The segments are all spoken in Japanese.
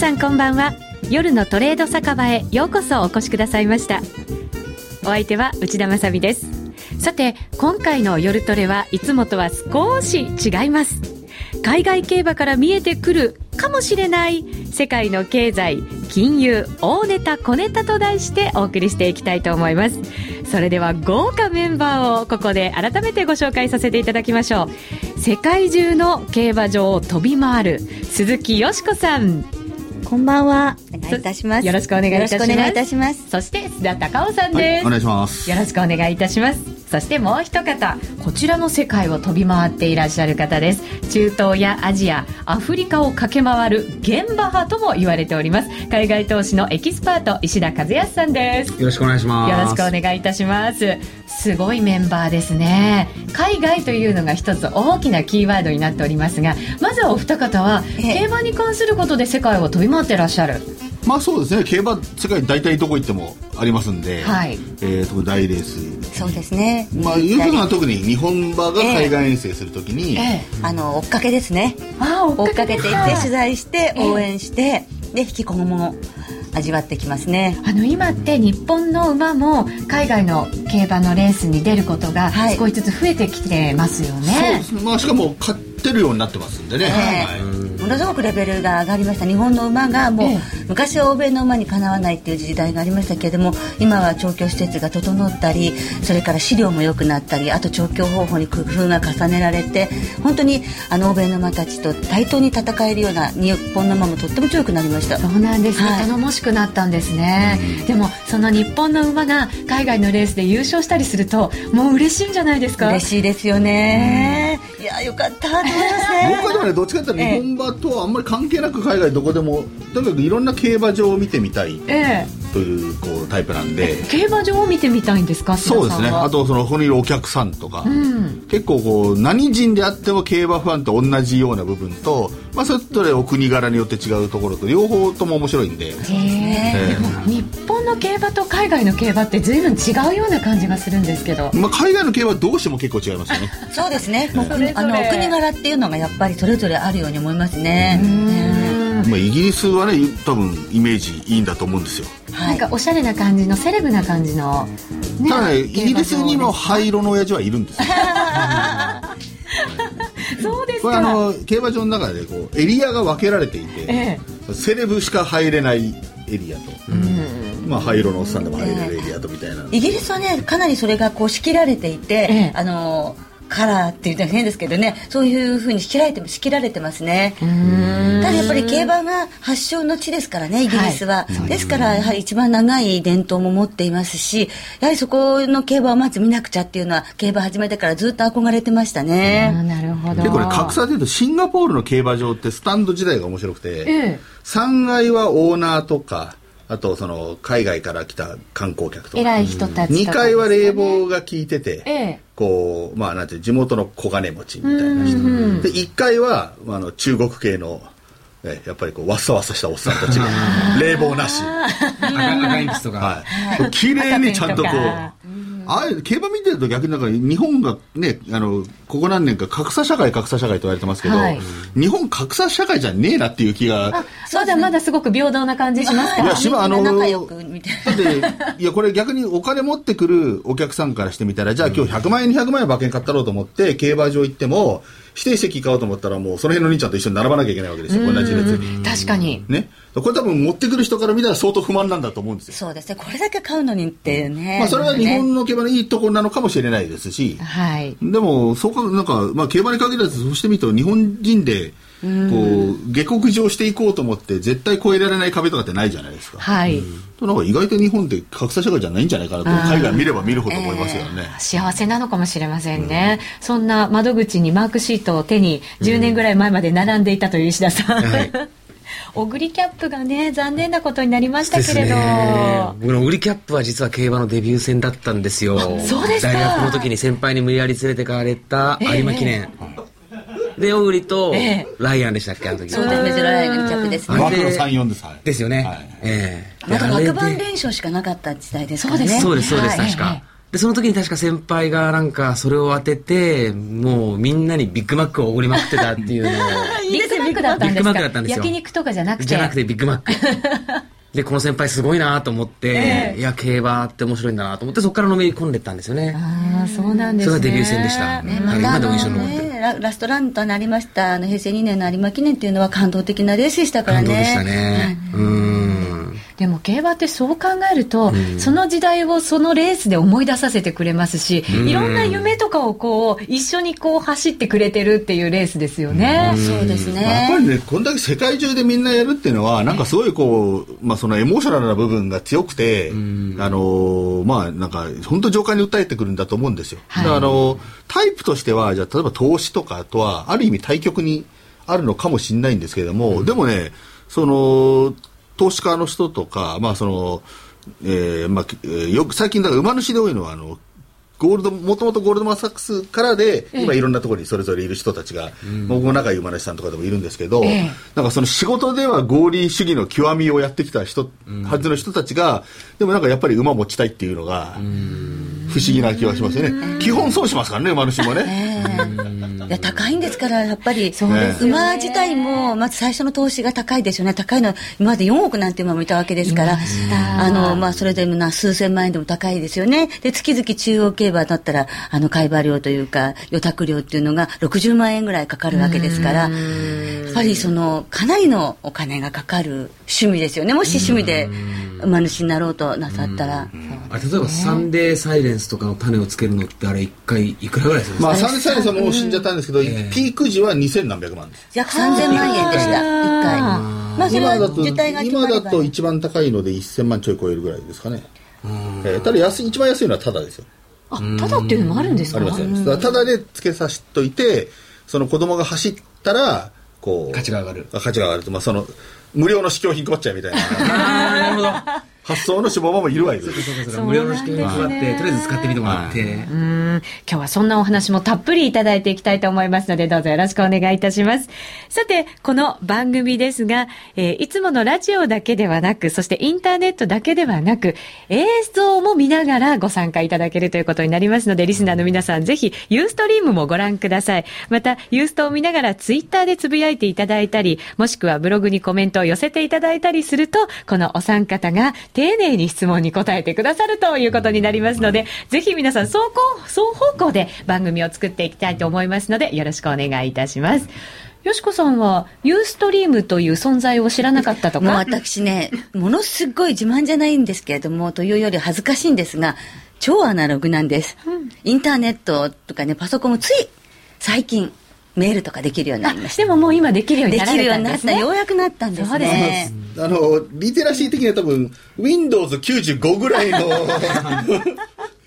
さんこんばんは。夜のトレード酒場へようこそお越しくださいました。お相手は内田まさです。さて今回の夜トレはいつもとは少し違います。海外競馬から見えてくるかもしれない世界の経済金融大ネタ小ネタと題してお送りしていきたいと思います。それでは豪華メンバーをここで改めてご紹介させていただきましょう。世界中の競馬場を飛び回る鈴木よしこさん。こんばんは。お願いいたします。よろしくお願いいたします。お願いいたします。そして、須田隆夫さんです、はい、お願いします。よろしくお願いいたします。そしてもう一方こちらの世界を飛び回っていらっしゃる方です。中東やアジアアフリカを駆け回る現場派とも言われております。海外投資のエキスパート石田和康さんです。よろしくお願いします。よろしくお願いいたします。すごいメンバーですね。海外というのが一つ大きなキーワードになっておりますがまずはお二方は競馬に関することで世界を飛び回ってらっしゃるまあそうですね。競馬世界大体どこ行ってもありますんで、はい、えー、と大レース。そうですね。まあいうふうな特に日本馬が海外遠征するときに、えー、あの追っかけですね。あ追っかけていって取材して応援して、で引き込むもの味わってきますね。あの今って日本の馬も海外の競馬のレースに出ることが少しずつ増えてきてますよね、はい、そうですね、まあ、しかも勝ってるようになってますんでね、えー、はいものすごくレベルが上がりました。日本の馬がもう、昔は欧米の馬にかなわないっていう時代がありましたけれども今は調教施設が整ったりそれから飼料も良くなったりあと調教方法に工夫が重ねられて本当にあの欧米の馬たちと対等に戦えるような日本の馬もとっても強くなりました。そうなんですね、はい、頼もしくなったんですね、でもその日本の馬が海外のレースで優勝したりするともう嬉しいんじゃないですか？嬉しいですよね、いやよかったと思いますね。僕はでもねどっちかっていうと日本馬とはあんまり関係なく海外どこでもとにかくいろんな競馬場を見てみたい、えというこうタイプなんで。競馬場を見てみたいんですか？そうですね。あとそのここにいるお客さんとか、うん、結構こう何人であっても競馬ファンと同じような部分と、まあ、それぞれお国柄によって違うところと両方とも面白いんで。へえ日本の競馬と海外の競馬って随分違うような感じがするんですけど、まあ、海外の競馬はどうしても結構違いますよね。そうですね、あのお国柄っていうのがやっぱりそれぞれあるように思いますねまあ、イギリスはね多分イメージいいんだと思うんですよ、はい、なんかおしゃれな感じのセレブな感じの、ね、ただねイギリスにも灰色の親父はいるんですよ。そうですこれあの競馬場の中でこうエリアが分けられていて、ええ、セレブしか入れないエリアと、うん、まあ灰色のおっさんでも入れるエリアとみたいな、イギリスはねかなりそれがこう仕切られていて、ええ、あのカラーって言ったら変ですけどね。そういうふうに仕切られて仕切られてますね。ただやっぱり競馬が発祥の地ですからねイギリスは、はい、ですからやはり一番長い伝統も持っていますしやはりそこの競馬をまず見なくちゃっていうのは競馬始めてからずっと憧れてましたね。なるほど。でこれ格差でいうとシンガポールの競馬場ってスタンド時代が面白くて、ええ、3階はオーナーとかあとその海外から来た観光客とか。偉い人たち、ね、2階は冷房が効いてて、ええ、こうまあなんていう地元の小金持ちみたいな人。で1階はあの中国系のえやっぱりこうわっさわさしたおっさんたちが冷房なし。赤いんとか、はい、綺麗にちゃんとこうあれ競馬見てると逆になんか日本がねあのここ何年か格差社会格差社会と言われてますけど、はい、日本格差社会じゃねえなっていう気がそうだまだすごく平等な感じしますか？いや島あのだっていやこれ逆にお金持ってくるお客さんからしてみたらじゃあ今日100万円200万円馬券買ったろうと思って競馬場行っても指定席買おうと思ったらもうその辺の兄ちゃんと一緒に並ばなきゃいけないわけですよ。同じ列に。確かに。ね。これ多分持ってくる人から見たら相当不満なんだと思うんですよ。そうですねこれだけ買うのにってね。まあそれは日本の競馬のいいところなのかもしれないですし、はい、でもそうかなんか、まあ、競馬に限らずそうしてみると日本人でこう下克上していこうと思って絶対越えられない壁とかってないじゃないですか。はい。なんか意外と日本って格差社会じゃないんじゃないかなと海外見れば見るほど思いますよね、えー、幸せなのかもしれませんね、うん、そんな窓口にマークシートを手に10年ぐらい前まで並んでいたという石田さん、うん。はい。オグリキャップがね残念なことになりましたけれど、ね、僕のオグリキャップは実は競馬のデビュー戦だったんですよ。そうです大学の時に先輩に無理やり連れてかれた有馬記念、えーで、小栗とライアンでしたっけ、あの時。そうですね、ゼロライアンの客ですね。マクロ34です。ですよね。ええ。まだ枠番連勝しかなかった時代ですからね。そうです、そうです、確か。で、その時に確か先輩がなんかそれを当てて、もうみんなにビッグマックをおごりまくってたっていうのを。ビッグマックだったんですか？ビッグマックだったんですよ焼肉とかじゃなくて。じゃなくてビッグマック。で、この先輩すごいなと思って、いや、競馬って面白いんだなと思って、そこからのめり込んでったんですよね。ああ、そうなんですね。それがデビュー戦でした。ね、また今でも印象に残ってる。ねララストランとなりましたあの平成2年の有馬記念っていうのは感動的なレースでしたからね感動でしたね。うん。でも競馬ってそう考えると、その時代をそのレースで思い出させてくれますし、いろんな夢とかをこう一緒にこう走ってくれてるっていうレースですよね。そうですね、やっぱりね、こんだけ世界中でみんなやるっていうのは、なんかすごいこう、まあそのエモーショナルな部分が強くて、あのーまあなんか、本当上官に訴えてくるんだと思うんですよ。だからあのータイプとしては、じゃあ例えば投資とかとは、ある意味対極にあるのかもしれないんですけれども、でもね、その、投資家の人とか、まあその、えーまあ、えーよく最近だから馬主で多いのは、あの、ゴールド、もともとゴールドマンサックスからで、今いろんなところにそれぞれいる人たちが、僕も仲いい馬主さんとかでもいるんですけど、なんかその仕事では合理主義の極みをやってきた人、はずの人たちが、でもなんかやっぱり馬持ちたいっていうのが、不思議な気がしますよね。基本そうしますからね、馬主もね。いや高いんですからやっぱり。そうですよね。馬自体もまず最初の投資が高いですよね。高いのは今まで4億なんて馬もいたわけですから。あの、まあ、それでもな数千万円でも高いですよね。で月々中央競馬だったらあの買馬料というか予託料っていうのが60万円ぐらいかかるわけですから。やっぱりそのかなりのお金がかかる趣味ですよね。もし趣味で馬主になろうとなさったら。あれ例えばサンデーサイレンスとかの種をつけるのってあれ一回いくらぐらいするんですか、まあ、サンデーサイレンスはもう死んじゃったんですけど、ピーク時は2000何百万です。約3000万円でした、1回。まあ、それは今だと、受胎が決ま今ればだと一番高いので1000万ちょい超えるぐらいですかね。えーただ安い、一番安いのはタダですよ。あ、ただっていうのもあるんですか？ありますあります。だでつけさしといて、その子供が走ったら、こう。価値が上がるあ価値が上がると。まあ、その、無料の試供品配っちゃうみたいな。ああなるほど発想の志望もいるわけです。そうかそうか無料の試験を配ってとりあえず使ってみてもらって、うん今日はそんなお話もたっぷりいただいていきたいと思いますので、どうぞよろしくお願いいたします。さて、この番組ですが、えーいつものラジオだけではなく、そしてインターネットだけではなく、映像も見ながらご参加いただけるということになりますので、リスナーの皆さん、ぜひ、ユーストリームもご覧ください。また、ユーストを見ながらツイッターでつぶやいていただいたり、もしくはブログにコメントを寄せていただいたりすると、このお三方が丁寧に質問に答えてくださるということになりますので、ぜひ皆さん、双方、双方向で番組を作っていきたいと思いますので、よろしくお願いいたします。よしこさんは、ユーストリームという存在を知らなかったともうか私ね、ものすごい自慢じゃないんですけれども、というより恥ずかしいんですが、超アナログなんです。インターネットとかね、パソコンもつい最近、メールとかできるようになりました。でももう今できるようになられたんですね。になった、ようやくなったんですそうですねね。あの、リテラシー的には多分、Windows95 ぐらいの、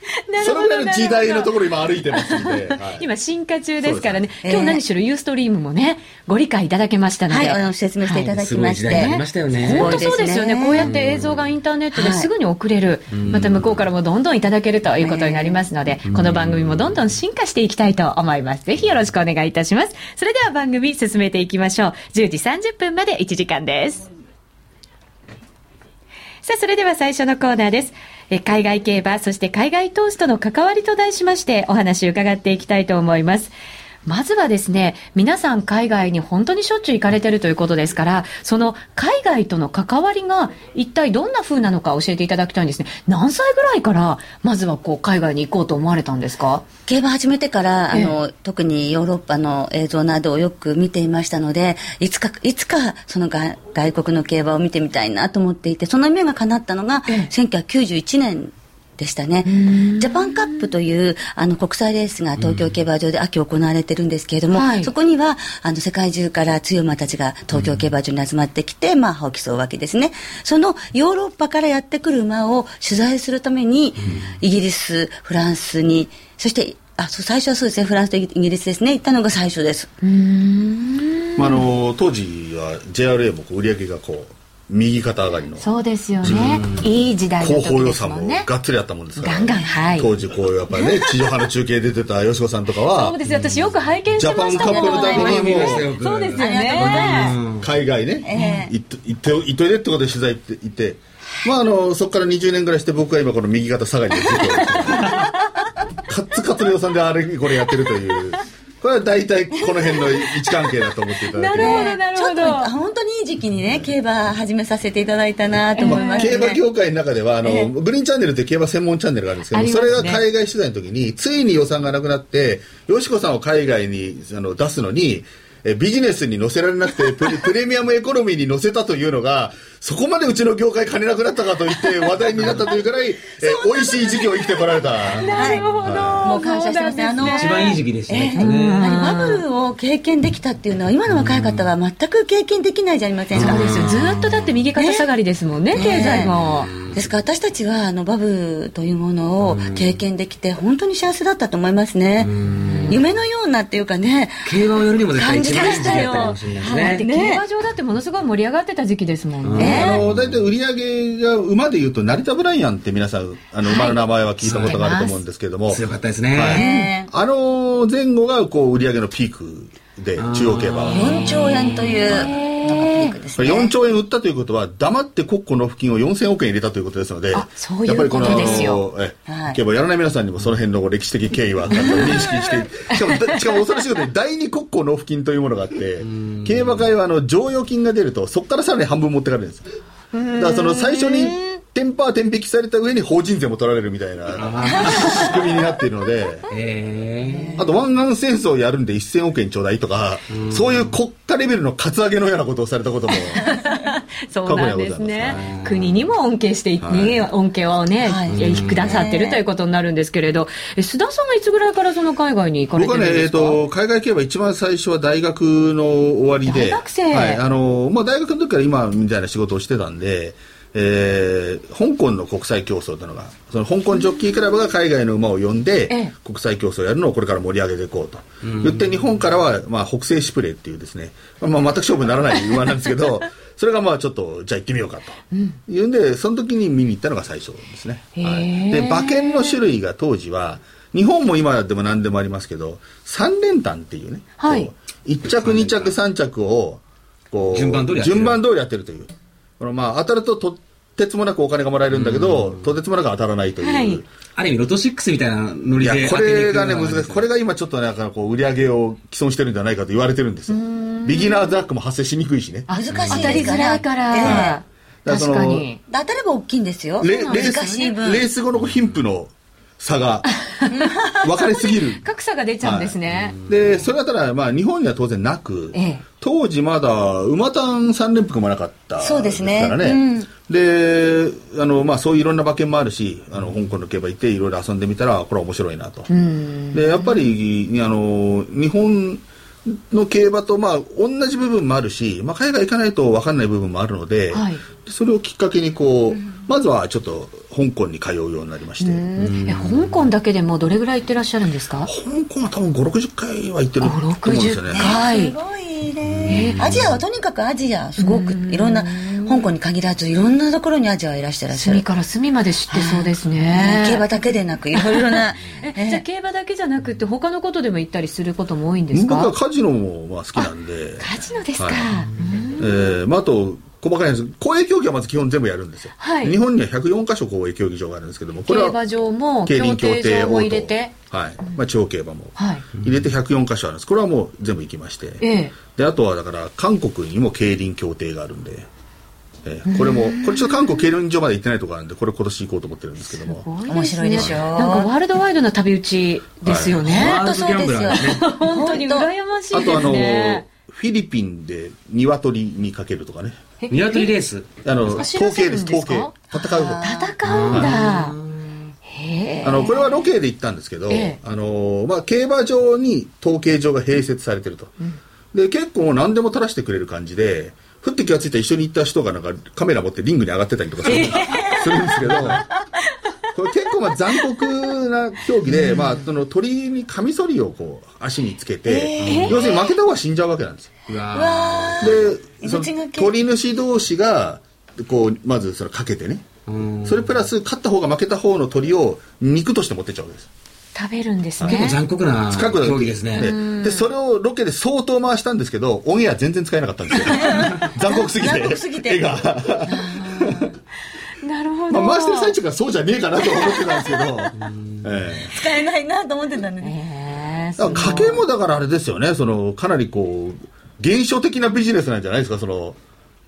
そのぐらいの時代のところ今歩いてますんで。はい今進化中ですからね、今日何しろユーストリームもね、ご理解いただけましたので。はい、説明していただきまして。すごいましたよね本当そうですよね。こうやって映像像がインターネットですぐに送れる。また向こうからもどんどんいただけるということになりますので、この番組もどんどん進化していきたいと思います。ぜひよろしくお願いいたします。それでは番組進めていきましょう。10時30分まで1時間です。さあ、それでは最初のコーナーです。え海外競馬、そして海外投資との関わりと題しましてお話を伺っていきたいと思います。まずはですね、皆さん海外に本当にしょっちゅう行かれてるということですから、その海外との関わりが一体どんな風なのか教えていただきたいんですね。何歳ぐらいから、まずはこう海外に行こうと思われたんですか？競馬始めてから、あえの、特にヨーロッパの映像などをよく見ていましたので、いつか、いつか、そのが外国の競馬を見てみたいなと思っていて、その夢が叶ったのが、ええ。1991年でしたね。ジャパンカップというあの国際レースが東京競馬場で秋行われてるんですけれども、はい。そこにはあの世界中から強い馬たちが東京競馬場に集まってきて、まあ、歯を競うわけですね。そのヨーロッパからやってくる馬を取材するために、イギリス、フランスに、そして、あ、そう最初はそうですね、フランスとイギリスですね、行ったのが最初です。まあ、あの、当時は JRA もこう売り上げがこう、右肩上がりの。そうですよね。いい時代の広報時予算もですもんね。がっつりあったもんですから、ガンガンはい当時こうやっぱりね 地上波の中継出てたよしこさんとかはそうですよ。私よく拝見してましたジャパンカップのためにもそうですよね。ま海外ね、行っと行って行っといでってことで取材行って行ってまああのそこから20年ぐらいして僕は今この右肩下がりでずっと カッツカツの予算であれこれやってるというこれは大体この辺の位置関係だと思っていただけなるほどなるちょっとほど本当にいい時期にね競馬始めさせていただいたなと思いますね、競馬業界の中ではあの、グリーンチャンネルって競馬専門チャンネルがあるんですけどねそれが海外取材の時についに予算がなくなってよしこさんを海外にあの出すのにえビジネスに載せられなくてプレプレミアムエコノミーに載せたというのがそこまでうちの業界金なくなったかと言って話題になったというくらい え美味しい時期を生きてこられた。なるほど、もう感謝してますね。あの一番いい時期でしたね、ええ。きっとね。やはりバブルを経験できたっていうのは今の若い方は全く経験できないじゃありませんか。そうですよ。ずーっとだって右肩下がりですもんね経済も、ですから私たちはあのバブルというものを経験できて本当に幸せだったと思いますね。夢のようなっていうかね競馬をやるにも絶対感じ一番いい時期ましたよだったかもしれないですだってね。競馬場だってものすごい盛り上がってた時期ですもんね、あの大体売り上げが馬でいうと成田ブライアンって皆さんあの馬の名前は聞いたことがあると思うんですけれども、強かったですね。ね。あの前後がこう売り上げのピークで中央競馬は。4兆円というね。4兆円売ったということは黙って国庫納付金を4000億円入れたということですのであそういうやっぱりこのことですよ。えはい。競馬やらない皆さんにもその辺の歴史的経緯は 認識してしかもだしかも恐ろしいことに第二国庫納付金というものがあって競馬会はあの剰余金が出るとそこからさらに半分持ってかれるんです。よだからその最初にテンパー天引きされた上に法人税も取られるみたいな仕組みになっているのでえあと湾岸戦争をやるんで1000億円ちょうだいとか、そういう国家レベルのカツアゲのようなことをされたことも、そうなんですね。国にも恩恵してい、ね恩恵をね、はい。えくださってるということになるんですけれど、え須田さんがいつぐらいからその海外に行かれて僕はね、えっ、るんですかと、海外競馬一番最初は大学の終わりで、大学生。はい、あの、まあ大学の時から今みたいな仕事をしてたんで、えー香港の国際競争というのが、その香港ジョッキークラブが海外の馬を呼んで、ええ国際競争をやるのをこれから盛り上げていこうと。言って日本からは、まあ、北西シュプレーっていうですね、まあ、全く勝負にならない馬なんですけど、それがまあちょっと、じゃあ行ってみようかと。いうんで、その時に見に行ったのが最初ですね。はい、で、馬券の種類が当時は、日本も今でも何でもありますけど、三連単っていうね、はいこう1着、2着、3着を、こう、順番通りやってる順番通りやってるという。このまあ、当たるととてつもなくお金がもらえるんだけど、とてつもなく当たらないという。はい。ある意味ロト6みたいなノリで。いやこれがね難しい。これが今ちょっとなんかこう売り上げを既存してるんじゃないかと言われてるんですよ。ビギナーズラックも発生しにくいしね。難しい。当たりづらいから、ええだからその確かに。当たれば大きいんですよ。レース後の貧富の差が分かりすぎる。格差が出ちゃうんですね。でそれはただまあ日本には当然なく、ええ。当時まだ馬単3連複もなかったそうですね。からね、うん。であの、まあ、そういういろんな馬券もあるしあの香港の競馬行っていろいろ遊んでみたらこれは面白いなと、でやっぱりあの日本の競馬と、まあ、同じ部分もあるし、まあ、海外行かないと分かんない部分もあるので、はい。それをきっかけにこう、まずはちょっと香港に通うようになりまして、え香港だけでもどれぐらい行ってらっしゃるんですか？香港は多分5 6 0回は行ってると思うんですよね。5 60回すごいね、アジアはとにかくアジアすごくいろんな香港に限らずいろんなところにアジアはいらしてらっしゃる。隅から隅まで知ってそうですね。ね。競馬だけでなく いろいろな。えじゃあ競馬だけじゃなくて他のことでも行ったりすることも多いんです僕はかカジノもまあ好きなんで、カジノですか、はい。えーまあ、あと細かいんです。公営競技はまず基本全部やるんですよ、はい。日本には104カ所公営競技場があるんですけどもこれは競馬場も競輪競競艇も入れて。はい。まあ、地方競馬もはい。入れて104カ所あるんです。これはもう全部行きまして、ええ。であとはだから韓国にも競輪競艇があるんで、えーこれもこれちょっと韓国競輪場まで行ってないところあるんでこれ今年行こうと思ってるんですけども。面白いでしょ。なんかワールドワイドな旅打ちですよね、ワールドギャンブラーですね。本当に羨ましいですあとあのねフィリピンで鶏にかけるとかね 鶏レース。あの統計です統計戦う方。戦うんだ。へえあのこれはロケで行ったんですけど、ええ。あのまあ、競馬場に統計場が併設されてると、で結構何でも垂らしてくれる感じでふって気がついたら一緒に行った人がなんかカメラ持ってリングに上がってたりとかするんですけどこれ結構まあ残酷な競技で、まあ、その鳥にカミソリをこう足につけて、要するに負けた方が死んじゃうわけなんですよ。でその鳥主同士がこうまずそれかけてね。ーそれプラス勝った方が負けた方の鳥を肉として持ってっちゃうわけです。食べるんです結構ね残酷な競技ですね。ででそれをロケで相当回したんですけどオンエア全然使えなかったんですよ。残酷すぎて。残酷すぎて。絵がなるほど、まあ、回してる最中からそうじゃねえかなと思ってたんですけど、ええ。使えないなと思ってたんでね、えー、家計もだからあれですよね。そのかなりこう現象的なビジネスなんじゃないですかその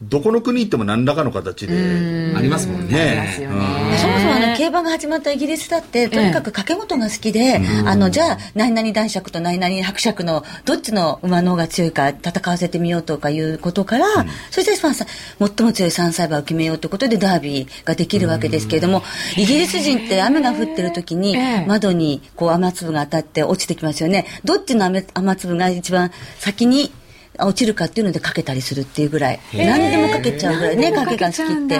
どこの国行っても何らかの形でありますもんね。ね。そもそもあの競馬が始まったイギリスだってとにかく掛け事が好きで、あのじゃあ何々男爵と何々伯爵のどっちの馬の方が強いか戦わせてみようとかいうことから、そしてまあさ最も強い3歳馬を決めようということでダービーができるわけですけれども、イギリス人って雨が降ってる時に窓にこう雨粒が当たって落ちてきますよね。どっちの雨雨粒が一番先に落ちるかっていうのでかけたりするっていうぐらい。何でもかけちゃうぐらい。ねかけが好きって。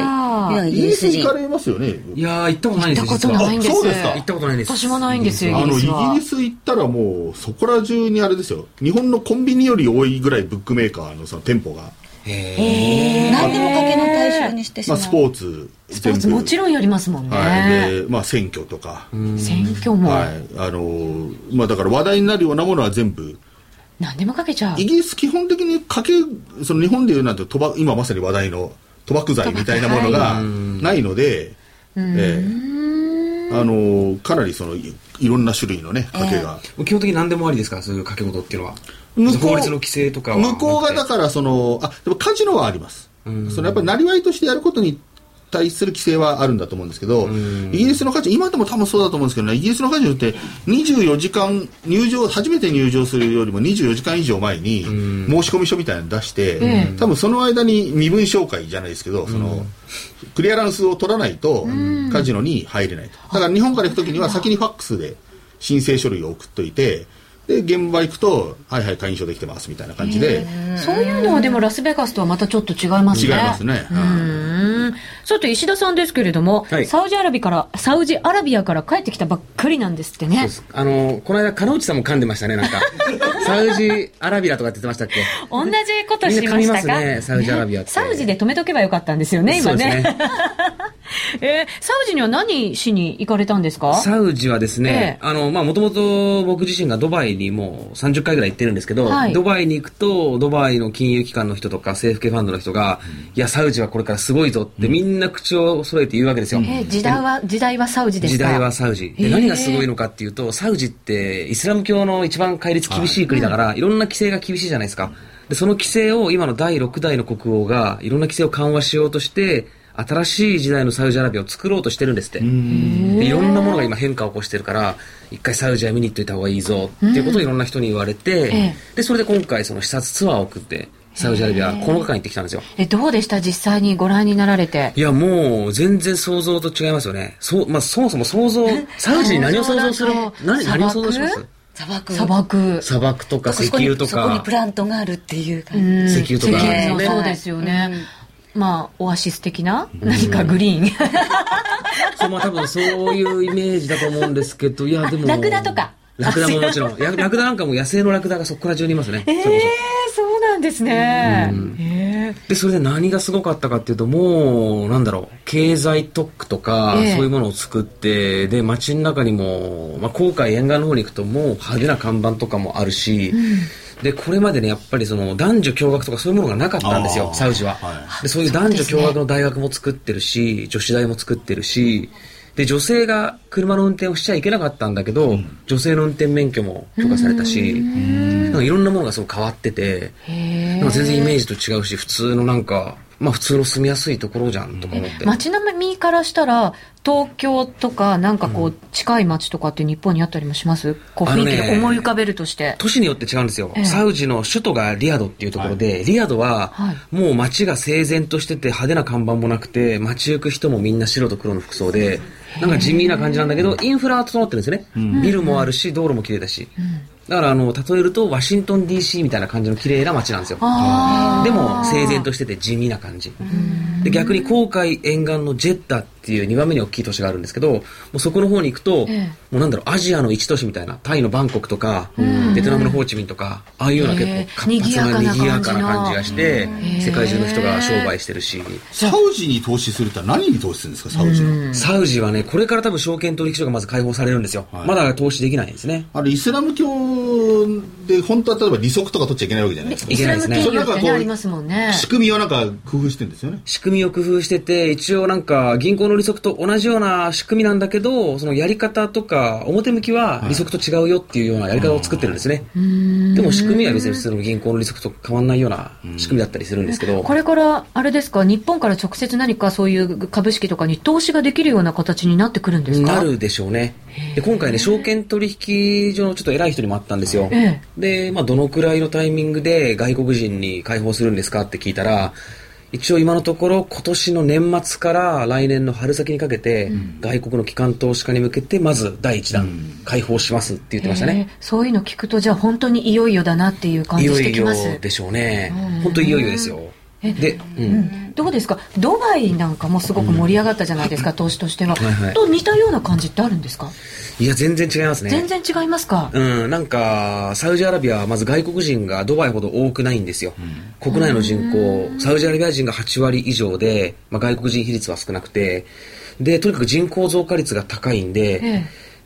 イイギリギリス行かれますよね。いやー行ったことないんです行ったことないんです。あそうですか。行ったことないです私もないんですよイあのイギギリス行ったらもうそこら中にあれですよ。日本のコンビニより多いぐらいブックメーカーのその店舗が、何でもかけの対象にしてしまう、まあ、スポーツスポーツもちろんやりますもんね、はい。でまあ、選挙とか、選挙も、はい。あのーまあ、だから話題になるようなものは全部何でもかけちゃう。イギリス基本的にかけその日本でいうなんて賭博今まさに話題の賭博罪みたいなものがないので、ええ。あのーかなりそのいいろんな種類のね賭けが、基本的に何でもありですか？らそういう掛け事っていうのは。向こう法律の規制とかは向こうがだからそのあでもカジノはあります、そのやっぱりなりわいとしてやることに対する規制はあるんだと思うんですけど、イギリスのカジノ今でも多分そうだと思うんですけどねイギリスのカジノって24時間入場初めて入場するよりも24時間以上前に申し込み書みたいなの出して、多分その間に身分紹介じゃないですけどその、クリアランスを取らないとカジノに入れないと。だから日本から行く時には先にファックスで申請書類を送っといてで現場行くと「はいはい会員証できてます」みたいな感じで。そういうのはでもラスベガスとはまたちょっと違いますね。違いますね。うん。さて石田さんですけれども、はい。サウジアラビからサウジアラビアから帰ってきたばっかりなんですってね。あのこの間金内さんも噛んでましたねなんか。サウジアラビアとかって言ってましたっけ？同じことしましたか？みんな噛みますねサウジアラビアって。サウジで止めとけばよかったんですよね今ね。そうですね。えーサウジには何しに行かれたんですか？サウジはですね、ええ。あの、まあ、もともと僕自身がドバイにもう30回ぐらい行ってるんですけど、はいドバイに行くと、ドバイの金融機関の人とか政府系ファンドの人が、いや、サウジはこれからすごいぞってみんな口を揃えて言うわけですよ。えー時代は時代はサウジですか？時代はサウジ。で、何がすごいのかっていうと、サウジってイスラム教の一番戒律厳しい国だから、いろんな規制が厳しいじゃないですか。で、その規制を今の第6代の国王が、いろんな規制を緩和しようとして、新しい時代のサウジアラビアを作ろうとしてるんですって。でいろんなものが今変化を起こしてるから、一回サウジア見に行っといた方がいいぞっていうことをいろんな人に言われて、ええ。で、それで今回その視察ツアーを送って、サウジアラビア9日間行ってきたんですよ。えどうでした？実際にご覧になられて。いや、もう、全然想像と違いますよね。そう、まあ、そもそも想像、サウジに何を想像する？何、何を想像します？砂漠？砂漠。砂漠。とか石油とか。そこにプ、ラントがあるっていう感じ、うん。石油とか。ねそうですよね、まあオアシス的な何かグリーン。そう、まあ多分そういうイメージだと思うんですけど、いや、でも。ラクダとか。ラクダももちろん。やラクダなんかも野生のラクダがそこから中にいますね。それこそえー、そうなんですね、えー。で、それで何がすごかったかっていうと、もう、なんだろう、経済特区とか、ええ。そういうものを作って、で、街の中にも、まあ、航海沿岸の方に行くと、もう派手な看板とかもあるし、で、これまでね、やっぱりその、男女共学とかそういうものがなかったんですよ、サウジは、はで。そういう男女共学の大学も作ってるし、女子大も作ってるし、で、女性が車の運転をしちゃいけなかったんだけど、女性の運転免許も許可されたし、なんかいろんなものがすごく変わってて、へなんか全然イメージと違うし、普通のなんか、まあ普通の住みやすいところじゃんとか思って。街並みからしたら東京とかなんかこう近い街とかって日本にあったりもします？こう雰囲気で思い浮かべるとして、都市によって違うんですよ、ええ。サウジの首都がリヤドっていうところで、リヤドははい。もう街が整然としてて派手な看板もなくて街行く人もみんな白と黒の服装でなんか地味な感じなんだけどインフラは整ってるんですよね、ビルもあるし道路も綺麗だし、だからあの例えるとワシントン DC みたいな感じの綺麗な街なんですよ。でも整然としてて地味な感じ。で逆に航海沿岸のジェッダってっていう2番目に大きい都市があるんですけど、もうそこの方に行くと、ええもうなんだろう、アジアの一都市みたいな、タイのバンコクとか、ベトナムのホーチミンとか、ああいうような結ええ構活発な賑賑やかなやかな感じがしてえ、世界中の人が商売してるし、サウジに投資するって何に投資するんですか、サウジは。サウジはね、これから多分証券取引所がまず開放されるんですよ。はいまだ投資できないんですね。あれ、イスラム教で、本当は例えば利息とか取っちゃいけないわけじゃないですか。イスラムいけないですね金融ってそれなんかこうねありますもんね仕組みをなんか工夫してるんですよね。仕組みを工夫してて、一応なんか銀行の利息と同じような仕組みなんだけど、そのやり方とか、表向きは利息と違うよっていうようなやり方を作ってるんですね。でも仕組みは別に普通の銀行の利息と変わんないような仕組みだったりするんですけど、これからあれですか？日本から直接何かそういう株式とかに投資ができるような形になってくるんですか？なるでしょうね。で、今回ね、証券取引所のちょっと偉い人にもあったんですよ。え。で、まあ、どのくらいのタイミングで外国人に開放するんですかって聞いたら、一応今のところ今年の年末から来年の春先にかけて、外国の機関投資家に向けてまず第一弾開放しますって言ってましたね。えーそういうの聞くとじゃあ本当にいよいよだなっていう感じいよいよしてきますでしょうね。本当いよいよですよ。で、うん。どうですか？ドバイなんかもすごく盛り上がったじゃないですか、投資としては、はいはい。と似たような感じってあるんですか、いや、全然違いますね。全然違いますか、うん、なんか、サウジアラビアはまず外国人がドバイほど多くないんですよ。国内の人口、サウジアラビア人が8割以上で、まあ、外国人比率は少なくて、で、とにかく人口増加率が高いんで、え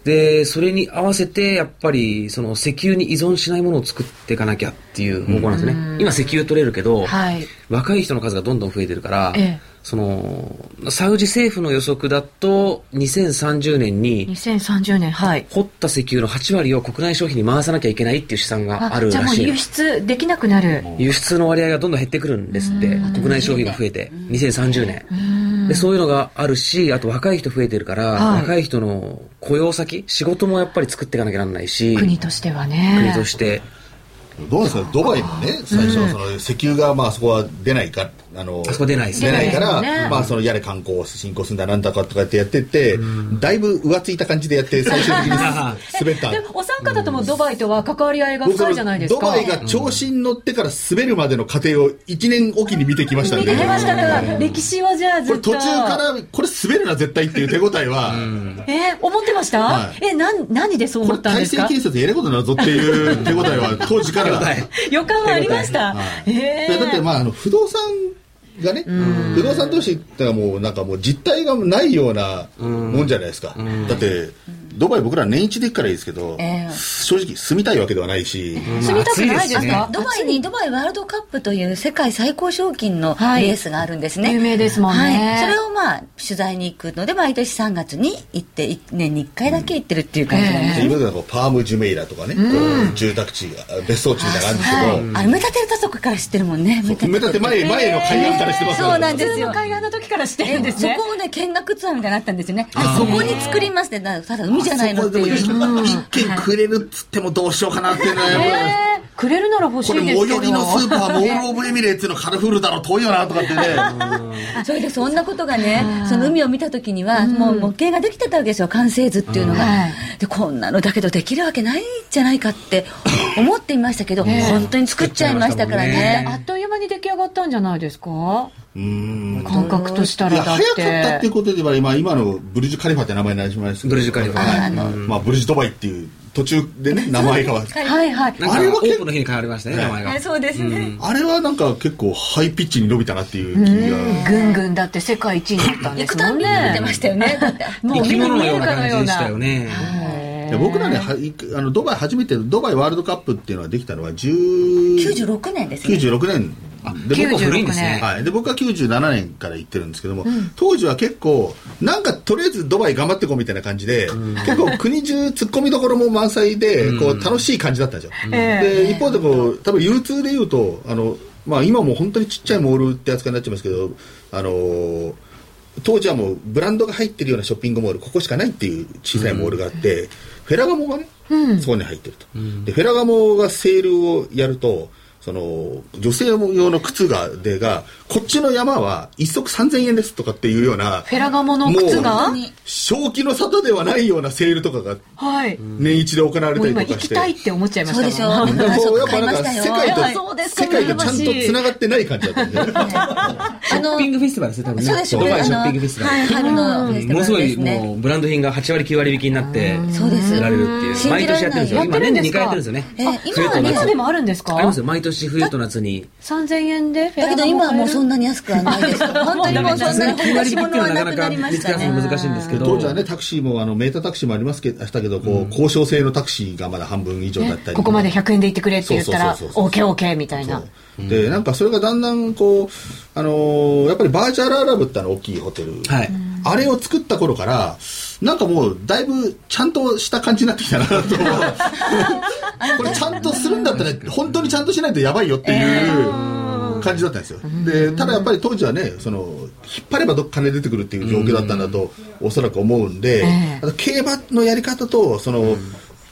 で、それに合わせて、やっぱり、その石油に依存しないものを作っていかなきゃっていう方向なんですね。今石油取れるけど、はい。若い人の数がどんどん増えてるから、ええその、サウジ政府の予測だと、2030年に、2030年はい。掘った石油の8割を国内消費に回さなきゃいけないっていう試算があるじゃあもう輸らしいです。出できなくなる。輸出の割合がどんどん減ってくるんですって、国内消費が増えて、2030年。で、そういうのがあるし、あと若い人増えてるから、はい。若い人の雇用先、仕事もやっぱり作っていかなきゃならないし、国としてはね。国として、どうですか、ドバイもね、最初はその石油がまあそこは出ないか、あのあそこ出ないですね。出ないから、ね。まあそのやれ観光を進行するんだなんだかとかってやってって、だいぶ浮ついた感じでやって、最終的に滑った。でもお三方ともドバイとは関わり合いが深いじゃないですか。ドバイが調子に乗ってから滑るまでの過程を1年おきに見てきましたんで、見てきました。から歴史はじゃあずっと。これ途中から、これ滑るな絶対っていう手応えは、えー思ってました、はい。えなん何でそう思ったんですか？制建設やることになるぞっていう手応えは当時から。予感はありました、はい。えー。だってまああの不動産がね、不動産投資ってもうなんかもう実態がないようなもんじゃないですか、だってドバイ僕ら年一で行くからいいですけど、ええ。正直住みたいわけではないし、住みたくないですか？ドバイにドバイワールドカップという世界最高賞金のはい。レースがあるんですね、有名ですもんね。はい、それをまあ取材に行くので毎年3月に行って1年に1回だけ行ってるっていう感じなんです、今まではこうパーム・ジュメイラとかね、こう住宅地が別荘地みたいなのあるんですけど、はい、あれ埋め立てたとこから知ってるもんね。埋埋め立て前前の海岸からしてますからそうなんですよ。普通の海岸の時から知ってるんですね。そこをね見学ツアーみたいなのあったんですよねそこに作りますってだただ海じゃないのっていう。そこでも一軒くれるっつってもどうしようかなっていうのはやっぱりえー。くれるなら欲しこれいですけど。最寄りのスーパーモール・オブ・エミレーツのカルフールだろ遠いよなとかってね。それでそんなことがね、その海を見た時には、もう模型ができてたわけですよ、完成図っていうのが。はい。で、こんなのだけどできるわけないんじゃないかって思っていましたけど、本当に作っちゃいましたからね。あっという間に出来上がったんじゃないですか？うん感覚としたらだっ早かったっていてうことで言えば今今のブルジュ・カリファって名前になりましブルジュカリファ。はい。まあブルジュ・ドバイっていう途中でね名前変わってはいはい。あれは結構オープンの日に変わりましたね、名前が。えそうですね。あれはなんか結構ハイピッチに伸びたなっていう気が。ぐんぐんだって世界一位になったんですもん行くたん。びに見てねましたよね。生き物のようなか感じでしたよね。僕らねはいあのドバイ初めてドバイワールドカップっていうのができたのは10 96年ですね。96年で僕古いんですね。はい、で僕は97年から行ってるんですけども、当時は結構なんかとりあえずドバイ頑張ってこうみたいな感じで、結構国中突っ込みどころも満載でこう楽しい感じだったん。ですよ、で一方でこう多分流通で言うとあの、まあ、今もう本当にちっちゃいモールって扱いになっちゃいますけどあのー当時はもうブランドが入ってるようなショッピングモールここしかないっていう小さいモールがあって、フェラガモがね、そこに入ってると、でフェラガモがセールをやるとその女性用の靴がでがこっちの山は一足3000円ですとかっていうようなフェラガモの靴が？正気の沙汰ではないようなセールとかが年一で行われたりとかして、行きたいって思っちゃいましたそうでしょもうやっぱなんか世界と世界とちゃんとつながってない感じだったんで、ね、ショッピングフェスティバルですね多分ね。そうドバイショッピングフェスティバル、はい、春のフェスティバル、ね、ものすごいもうブランド品が8割9割引きになってそうです。売られるっていう。毎年やってるんですよ。今年で2回やってるんですよね、えー、今今でもあるんですか？ありますよ。毎年冬と夏に。3000円でだけど今はもうそんなに安くはないです。本当にもうそんなに9割引きっていうのはなかなか見つけ出すの難しいんですけど。当時はねタクシーもあのメータータクシーもありますけどしたけどこう、交渉制のタクシーがまだ半分以上だったり、ここまで100円で行ってくれって言ったら OKOK みたいな。でなんかそれがだんだんこうあのー、やっぱりバーチャルアラブっての大きいホテル、はい、あれを作った頃からなんかもうだいぶちゃんとした感じになってきたなと これちゃんとするんだったら本当にちゃんとしないとやばいよっていう感じだったんですよ。でただやっぱり当時はねその引っ張ればどっか金出てくるっていう状況だったんだとおそらく思うんで、競馬のやり方とその、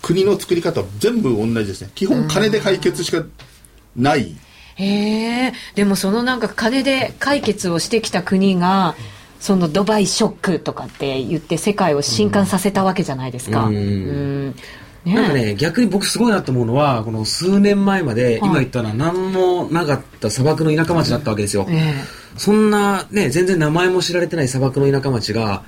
国の作り方は全部同じですね。基本金で解決しかない、へえ。でもそのなんか金で解決をしてきた国がそのドバイショックとかって言って世界を震撼させたわけじゃないですか。うん、ね、なんかね逆に僕すごいなと思うのはこの数年前まで、今言ったのは何もなかった砂漠の田舎町だったわけですよ、そんなね全然名前も知られてない砂漠の田舎町が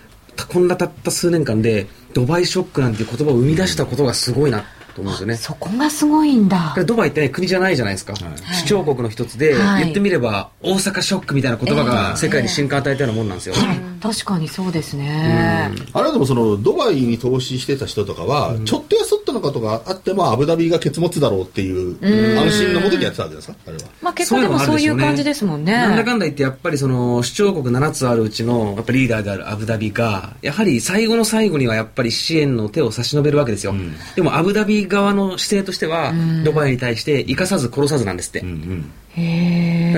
こんなたった数年間でドバイショックなんていう言葉を生み出したことがすごいなと思うんですよね。そこがすごいんだ。ドバイってね、国じゃないじゃないですか。はい、首長国の一つで、はい、言ってみれば、大阪ショックみたいな言葉が世界に震撼与えたようなもんなんですよ。えー、確かにそうですね。あれでもその、ドバイに投資してた人とかは、うん、ちょっとやそっとのことがあっても、アブダビが結物だろうっていう、安心のもとにやってたわけですか？あれは。まあ結構でもそういう感じですもんね。なんだかんだ言って、やっぱりその、首長国7つあるうちの、やっぱリーダーであるアブダビが、やはり最後の最後にはやっぱり支援の手を差し伸べるわけですよ。うん、でもアブダビ側の姿勢としては、ドバイに対して生かさず殺さずなんですって。うんうん、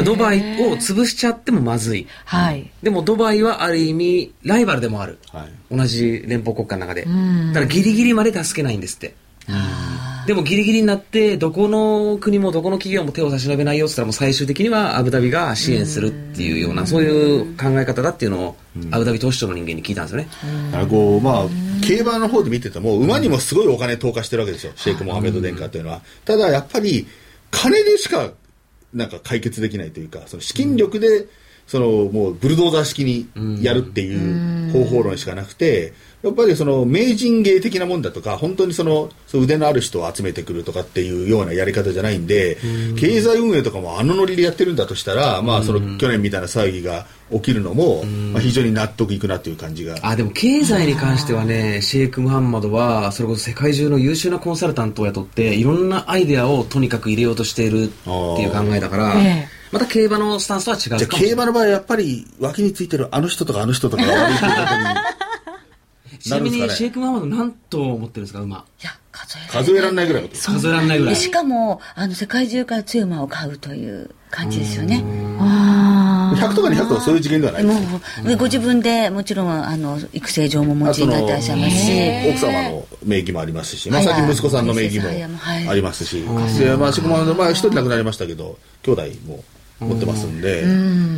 ドバイを潰しちゃってもまずい。はい。でもドバイはある意味ライバルでもある。はい、同じ連邦国家の中で。だからギリギリまで助けないんですって。でもギリギリになってどこの国もどこの企業も手を差し伸べないよって言ったらもう最終的にはアブダビが支援するっていうようなそういう考え方だっていうのをアブダビ投資庁の人間に聞いたんですよね。あこうまあ競馬の方で見てても馬にもすごいお金投下してるわけですよシェイク・モハメド殿下というのは。ただやっぱり金でしかなんか解決できないというかその資金力でそのもうブルドーザー式にやるっていう方法論しかなくて。やっぱりその名人芸的なもんだとか本当にその腕のある人を集めてくるとかっていうようなやり方じゃないんで経済運営とかもあのノリでやってるんだとしたらまあその去年みたいな騒ぎが起きるのもまあ非常に納得いくなという感じが。あでも経済に関してはねシェイク・ムハンマドはそれこそ世界中の優秀なコンサルタントを雇っていろんなアイデアをとにかく入れようとしているっていう考えだから。また競馬のスタンスとは違うじゃ競馬の場合やっぱり脇についてるあの人とかあの人とかが悪いということに ちなみにシェイク・マハマド何頭持ってるんですか？馬。いや数えられない。ぐらい数えられないぐらい。しかもあの世界中から強い馬を買うという感じですよね100とか200とかそういう次元ではないもうご自分でもちろんあの育成上もお持ちになってらっしゃいますし。奥様の名義もありますし、まあ、最近息子さんの名義もありますし、でまあ、しかもまあ一人亡くなりましたけど兄弟も持ってますんで、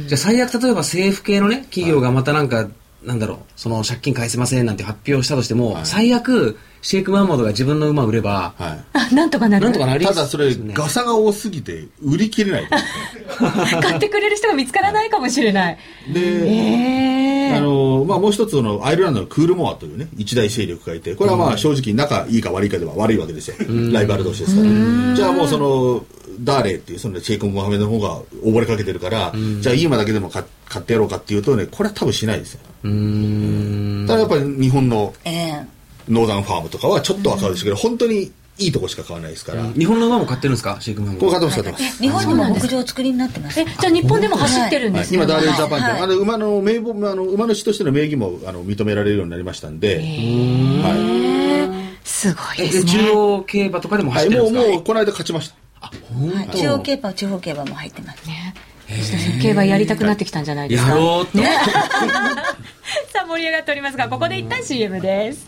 じゃあ最悪例えば政府系のね企業がまたなんかなんだろう、その借金返せませんなんて発表したとしても、はい、最悪、シェイク・マハマドが自分の馬を売れば、はい、なんとかなる。なんとかなりただそれ、ガサが多すぎて、売り切れない。買ってくれる人が見つからないかもしれない。で、えー、あの、まあもう一つのアイルランドのクールモアというね、一大勢力がいて、これはまあ正直仲いいか悪いかでは悪いわけですよ。ライバル同士ですから。じゃあもうその、ダーレっていうそのシェイク・モハメドの方が溺れかけてるから、じゃあいい馬だけでも買ってやろうかっていうとね、これは多分しないですよ。ただやっぱり日本のノーザンファームとかはちょっとは買うんですけど、本当にいいとこしか買わないですから。日本の馬も買ってるんですか？シェイクマンこ買ってます、買ってます。日本にも牧場を作りになってます。え、じゃあ日本でも走ってるんですね。今、ダーレルジャパンって、あの、馬の名簿、あの、馬主としての名義も、あの、認められるようになりましたんで。はい。すごいですね。中央競馬とかでも走ってるんですか？もう、もう、この間勝ちました。あ、本当。中央競馬、地方競馬も入ってますね。競馬やりたくなってきたんじゃないですか？やろうと。ね、さあ盛り上がっておりますが、ここで一旦 CM です。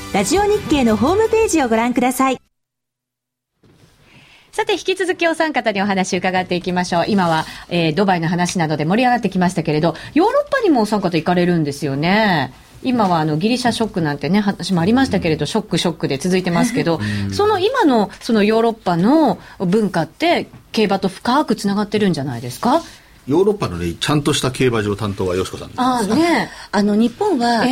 ラジオ日経のホームページをご覧くださいさて、引き続きお三方にお話伺っていきましょう。今は、えー、ドバイの話などで盛り上がってきましたけれど、ヨーロッパにもお三方行かれるんですよね。今はあのギリシャショックなんてね、話もありましたけれど、ショックショックで続いてますけど、その今のそのヨーロッパの文化って、競馬と深くつながってるんじゃないですか？ヨーロッパのね、ちゃんとした競馬場担当はよしこさんあね、あの日本は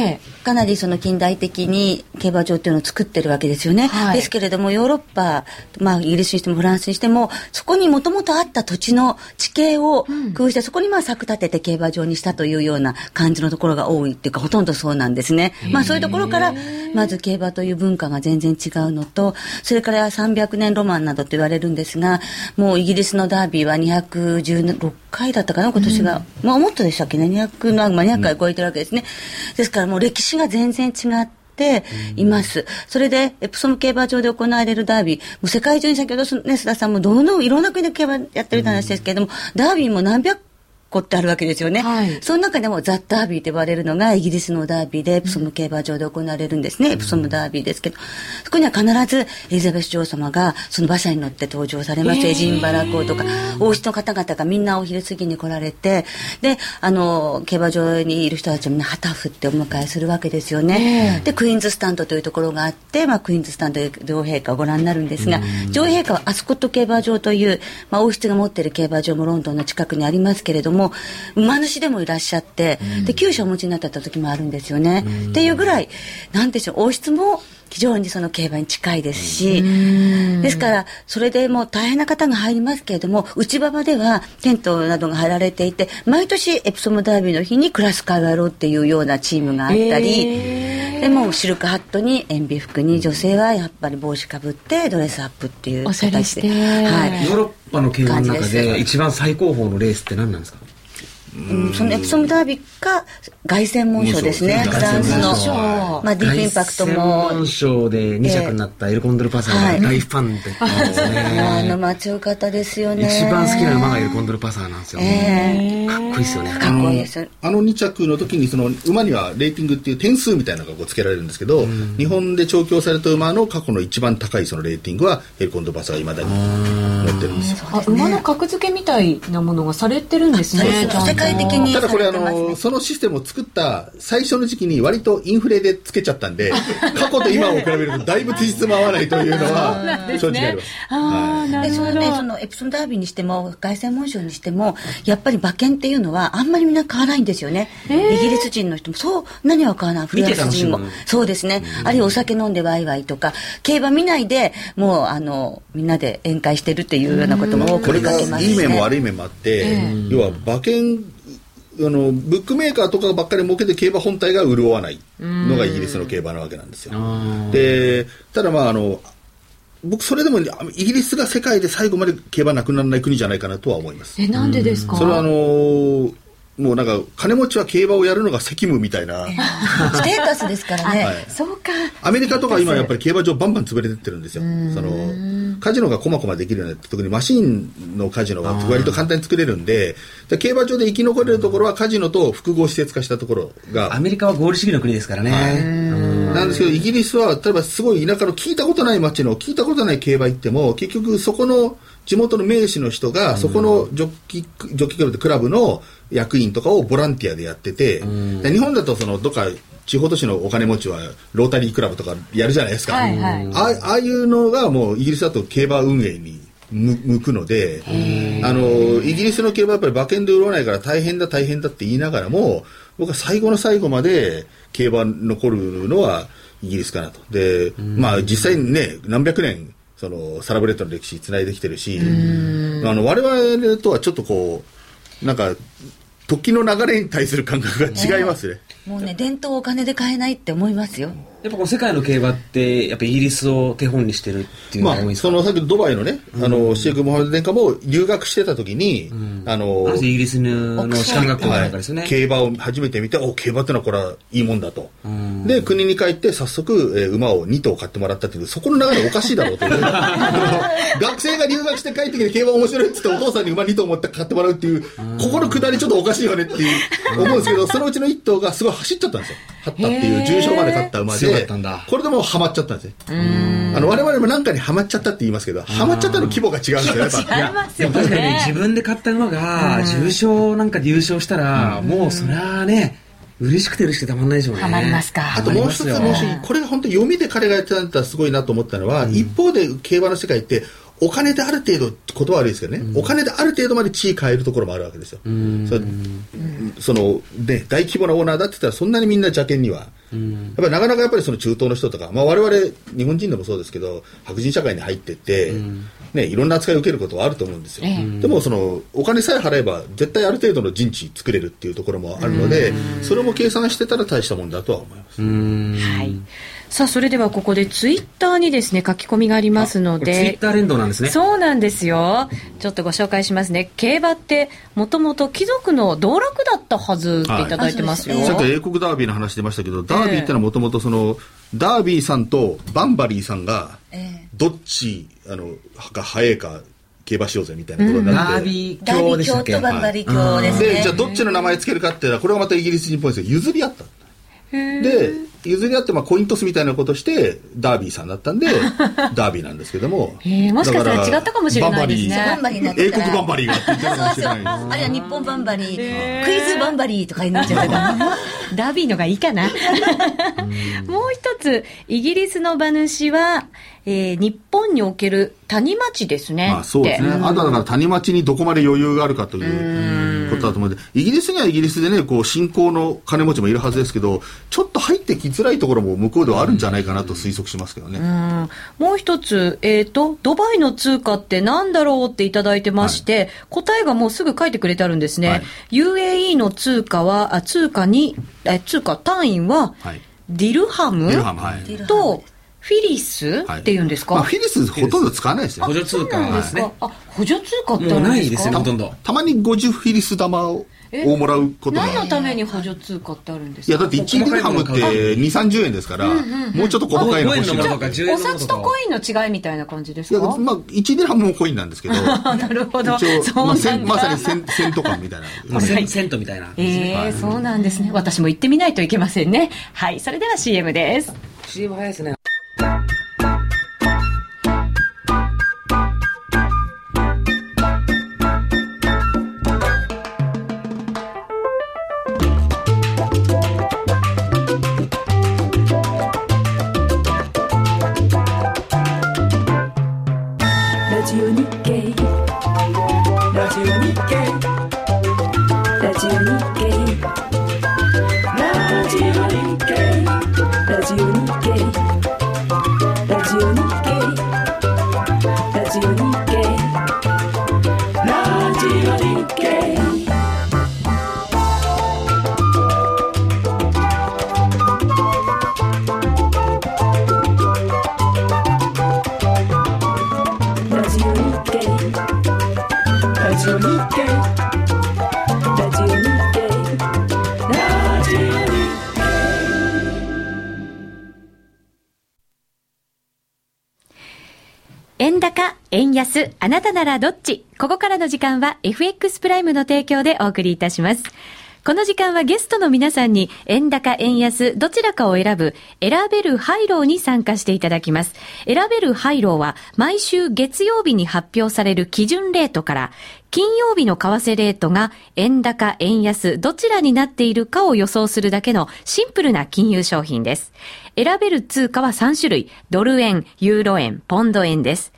かなりその近代的に競馬場っていうのを作ってるわけですよね、はい、ですけれどもヨーロッパ、まあ、イギリスにしてもフランスにしてもそこにもともとあった土地の地形を工夫して、うん、そこにまあ柵立てて競馬場にしたというような感じのところが多いっていうかほとんどそうなんですね、まあ、そういうところからまず競馬という文化が全然違うのとそれから300年ロマンなどと言われるんですがもうイギリスのダービーは216回だったかな、今年が。うん、まあ、もっとでしたっけね、200の、まあ、200回超えてるわけですね。ですからもう歴史が全然違って、います。それで、エプソム競馬場で行われるダービー、もう世界中に先ほど、ね、須田さんもどの、いろんな国で競馬やってる話ですけれども、ダービーも何百個ってあるわけですよね。はい、その中でもザ・ダービーと呼ばれるのがイギリスのダービーで、エプソム競馬場で行われるんですね。エプソムダービーですけど、そこには必ずエリザベス女王様がその馬車に乗って登場されます。エジンバラ公とか、王室の方々がみんなお昼過ぎに来られて、で、あの、競馬場にいる人たちもみんな旗振ってお迎えするわけですよね。で、クイーンズスタンドというところがあって、まあ、クイーンズスタンドで女王陛下をご覧になるんですが、女王陛下はアスコット競馬場という、まあ、王室が持っている競馬場もロンドンの近くにありますけれども、馬主でもいらっしゃって、うん、で厩舎をお持ちになった時もあるんですよね。うん、っていうぐらいなんでしょう王室も非常にその競馬に近いですし、ですから、それでもう大変な方が入りますけれども、内馬場ではテントなどが張られていて、毎年エプソムダービーの日にクラス会をやろうっていうようなチームがあったり、でもシルクハットに塩ビ服に女性はやっぱり帽子かぶってドレスアップっていう形で。はい、ヨーロッパの競馬の中で一番最高峰のレースって何なんですか？うん、そのエプソムダービーか凱旋門賞ですねフランスの、まあ、ディープインパクトも。凱旋門賞で2着になったエルコンドルパサーが大ファンで、あのまあ強かった ですよね。一番好きな馬がエルコンドルパサーなんですよ、えー、かっこいいですよね。かっこいいですあの2着の時にその馬にはレーティングっていう点数みたいなのがつけられるんですけど、うん、日本で調教された馬の過去の一番高いそのレーティングはエルコンドルパサーがいまだに持ってるんですよ、ね、馬の格付けみたいなものがされてるんですね世界的にただこれあのそのシステムを作った最初の時期に割とインフレでつけちゃったんで 過去と今を比べるとだいぶつじつま合わないというのは正直あります。あはい、そのねそのエプソンダービーにしても凱旋門賞にしてもやっぱり馬券っていうのはあんまりみんな買わないんですよね。イギリス人の人も。そう何は買わない。フランス人も。そうですね。あるいはお酒飲んでワイワイとか競馬見ないでもうあのみんなで宴会してるっていうようなことも多く見かけますね。いい面も悪い面もあって、要は馬券あのブックメーカーとかばっかり儲けて競馬本体が潤わないのがイギリスの競馬なわけなんですよ。でただまああの僕それでもイギリスが世界で最後まで競馬なくならない国じゃないかなとは思います。えなんでですか？それはあのもうなんか金持ちは競馬をやるのが責務みたいな、ステータスですからね、はい、そうか。アメリカとか今やっぱり競馬場バンバン潰れてってるんですよ。そのカジノがこまこまできるようになって特にマシンのカジノが割と簡単に作れるんで競馬場で生き残れるところはカジノと複合施設化したところが。アメリカは合理主義の国ですからね、はい、なんですけどイギリスは例えばすごい田舎の聞いたことない街の聞いたことない競馬行っても結局そこの地元の名士の人がそこのジョッキジョッキクラブクラブの役員とかをボランティアでやってて、で日本だとそのどっか地方都市のお金持ちはロータリークラブとかやるじゃないですか、はいはい、ああいうのがもうイギリスだと競馬運営に向くのであのイギリスの競馬はやっぱり馬券で売らないから大変だ大変だって言いながらも僕は最後の最後まで競馬残るのはイギリスかなと。で、まあ実際にね何百年そのサラブレッドの歴史つないできてるし、あの我々とはちょっとこう、なんか、時の流れに対する感覚が違いますね。もうね、伝統をお金で買えないって思いますよ。やっぱこの世界の競馬って、やっぱイギリスを手本にしてるっていうのまあ、が多いんですか、そのさっきのドバイのね、あの、シェイク・モハメド殿下も留学してた時に、あの、あの人イギリスの士官学校の中ですよね。競馬を初めて見て、お競馬ってのはこれはいいもんだと。で、国に帰って早速、えー馬を2頭買ってもらったっていう、そこの流れおかしいだろうという。学生が留学して帰ってきて競馬面白いって言ってお父さんに馬2頭持って買ってもらうっていう、ここのくだりちょっとおかしいよねっていう思うんですけど、そのうちの1頭がすごい走っちゃったんですよ。勝ったっていう、重賞まで勝った馬で強かったんだ、これでもうハマっちゃったんですね。あの、我々もなんかにハマっちゃったって言いますけど、ハマっちゃったの規模が違うんですよ、やっぱ。違いますよでも確かにねね。自分で買った馬が重賞なんかで優勝したら、もうそりゃあね、嬉しくて嬉しくてたまんないでしょうね。ハマりますか？あともう一つ、もし、これが本当に読みで彼がやってたんだったらすごいなと思ったのは、一方で競馬の世界って、お金である程度、言葉悪いですけどね、お金である程度まで地位変えるところもあるわけですよ。それその、ね、大規模なオーナーだって言ったら、そんなにみんな邪険には。やっぱりなかなかやっぱりその中東の人とか、まあ我々、日本人でもそうですけど、白人社会に入ってって、ね、いろんな扱いを受けることはあると思うんですよ。でもその、お金さえ払えば、絶対ある程度の陣地作れるっていうところもあるので、それも計算してたら大したもんだとは思います。はい。さあ、それではここでツイッターにですね、書き込みがありますのでツイッ。ター連動なんですね。そうなんですよ。ちょっとご紹介しますね。競馬って、もともと貴族の道楽だったはずっていただいてますよ。はいさっき英国ダービーの話出ましたけど、ダービーってのはもともとその、ダービーさんとバンバリーさんが、えどっち、あの、が早いか、競馬しようぜみたいなことになって。ダービーダービー教でしたっけ？教とバンバリー教ですね。で、じゃあどっちの名前つけるかっていうのは、これはまたイギリス人っぽいんですけど、譲り合った。で、譲り合って、まあ、コイントスみたいなことして、ダービーさんだったんで、ダービーなんですけども。へえもしかしたら違ったかもしれないですねバンバリーになって英国バンバリーがって言ってるかもしれない。あるいは日本バンバリー、クイズバンバリーとかになっちゃってた。ダービーのがいいかな。もう一つ、イギリスの馬主は、えー日本における谷町ですね。まあそうですね。あとはだから谷町にどこまで余裕があるかということだと思うんで、イギリスにはイギリスでね、こう、信仰の金持ちもいるはずですけど、ちょっと入ってきづらいところも向こうではあるんじゃないかなと推測しますけどね。うんもう一つ、えっ、と、ドバイの通貨って何だろうっていただいてまして、答えがもうすぐ書いてくれてあるんですね。はい UAE の通貨は、あ通貨に、え通貨単位は、はい。ディルハムはい。ディルハムと、フィリスはいっていうんですか、まあ、フィリスほとんど使わないですよ補。助通貨なんでですすねか。あ、補助通貨ってあもうるんですか？ないですよね、ほとんど。たまに50フィリス玉をえをもらうことが。何のために補助通貨ってあるんですいや、かだって1ディルハムって2、30円ですから、もうちょっと小高いの欲しい5円のものなとか10円お。札とコインの違いみたいな感じですいや、かまあ、1デハムもコインなんですけど、あ なるほど。一応、まあ、そうなんだ。せんまさにセンセント感みたいな。まあセントみたいな。ええそうなんですね。私も行ってみないといけませんね。はい、それでは CM です。CM 早いですね。なたならどっち？ここからの時間は FX プライムの提供でお送りいたします。この時間はゲストの皆さんに円高、円安、どちらかを選ぶ選べるハイローに参加していただきます。選べるハイローは毎週月曜日に発表される基準レートから金曜日の為替レートが円高、円安、どちらになっているかを予想するだけのシンプルな金融商品です。選べる通貨は3種類、ドル円、ユーロ円、ポンド円です。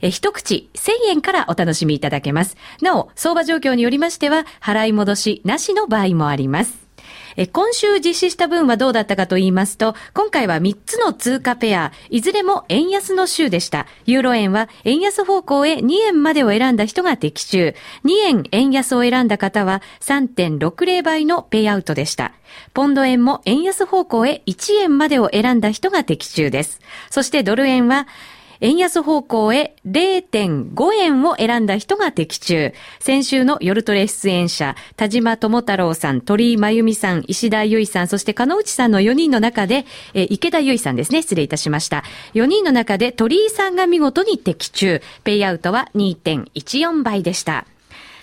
え一口1000円からお楽しみいただけます。なお、相場状況によりましては、払い戻しなしの場合もあります。え今週実施した分はどうだったかと言いますと、今回は3つの通貨ペア、いずれも円安の週でした。ユーロ円は円安方向へ2円までを選んだ人が的中。2円円安を選んだ方は3.60倍のペイアウトでした。ポンド円も円安方向へ1円までを選んだ人が的中です。そしてドル円は円安方向へ0.5円を選んだ人が的中。先週の夜トレ出演者、田島智太郎さん、鳥居真由美さん、石田由衣さん、そして加納内さんの4人の中で、え池田由衣さんですね、失礼いたしました。4人の中で鳥居さんが見事に的中。ペイアウトは2.14倍でした。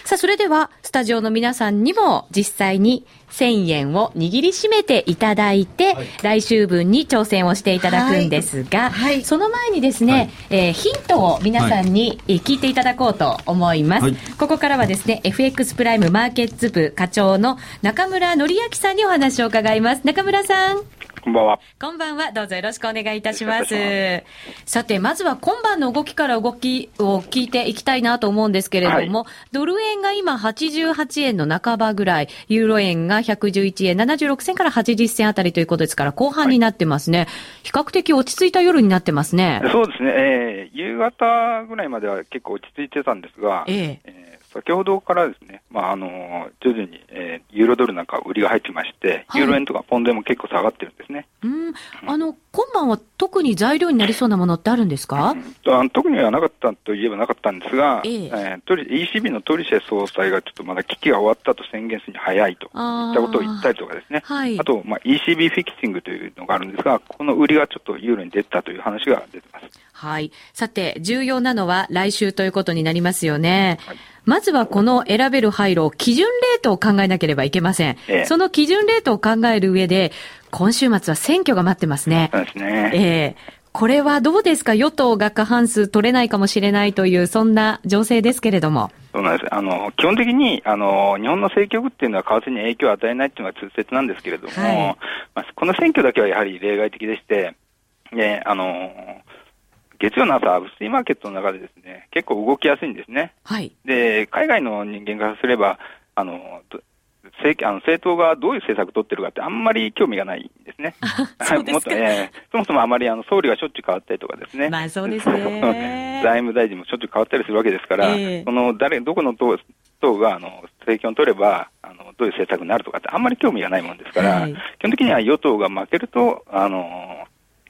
さあ、それでは、スタジオの皆さんにも実際に1000円を握りしめていただいて、来週分に挑戦をしていただくんですが、はいその前にですね、えーヒントを皆さんにえー聞いていただこうと思います。はいここからはですね、FX プライムマーケッツ部課長の中村則明さんにお話を伺います。中村さん。こんばんは。こんばんは。どうぞよろしくお願いいたします。さて、まずは今晩の動きから動きを聞いていきたいなと思うんですけれども、ドル円が今88円の半ばぐらい、ユーロ円が111円76銭から80銭あたりということですから、後半になってますね。比較的落ち着いた夜になってますね。そうですね、えー夕方ぐらいまでは結構落ち着いてたんですが、えええー先ほどからですね、まああの徐々に、えーユーロドルなんか売りが入ってまして、はいユーロ円とかポンド円も結構下がってるんですね。うん。あの、今晩は特に材料になりそうなものってあるんですか、あの特にはなかったといえばなかったんですが、えええー ECB のトリシェ総裁がちょっとまだ危機が終わったと宣言するに早いといったことを言ったりとかですね、はいあと、まあ、ECB フィキシングというのがあるんですが、この売りがちょっとユーロに出たという話が出てます。はい。さて、重要なのは来週ということになりますよね。はいまずはこの選べる廃炉、基準レートを考えなければいけません。ええその基準レートを考える上で、今週末は選挙が待ってますね。そうですね。ええこれはどうですか？与党が過半数取れないかもしれないという、そんな情勢ですけれども。そうなんです。あの、基本的に、あの、日本の政局っていうのは為替に影響を与えないっていうのが通説なんですけれども、はいまあ、この選挙だけはやはり例外的でして、ね、あの、月曜の朝、薄いマーケットの中でですね、結構動きやすいんですね。はい。で、海外の人間からすれば、あの、ど政あの政党がどういう政策を取ってるかってあんまり興味がないんですね。そうですかもっとえーそもそもあまりあの総理がしょっちゅう変わったりとかですね。まあそうですね 財務大臣もしょっちゅう変わったりするわけですから、ええその誰、どこの党党があの政権を取ればあの、どういう政策になるとかってあんまり興味がないもんですから、はい基本的には与党が負けると、あの、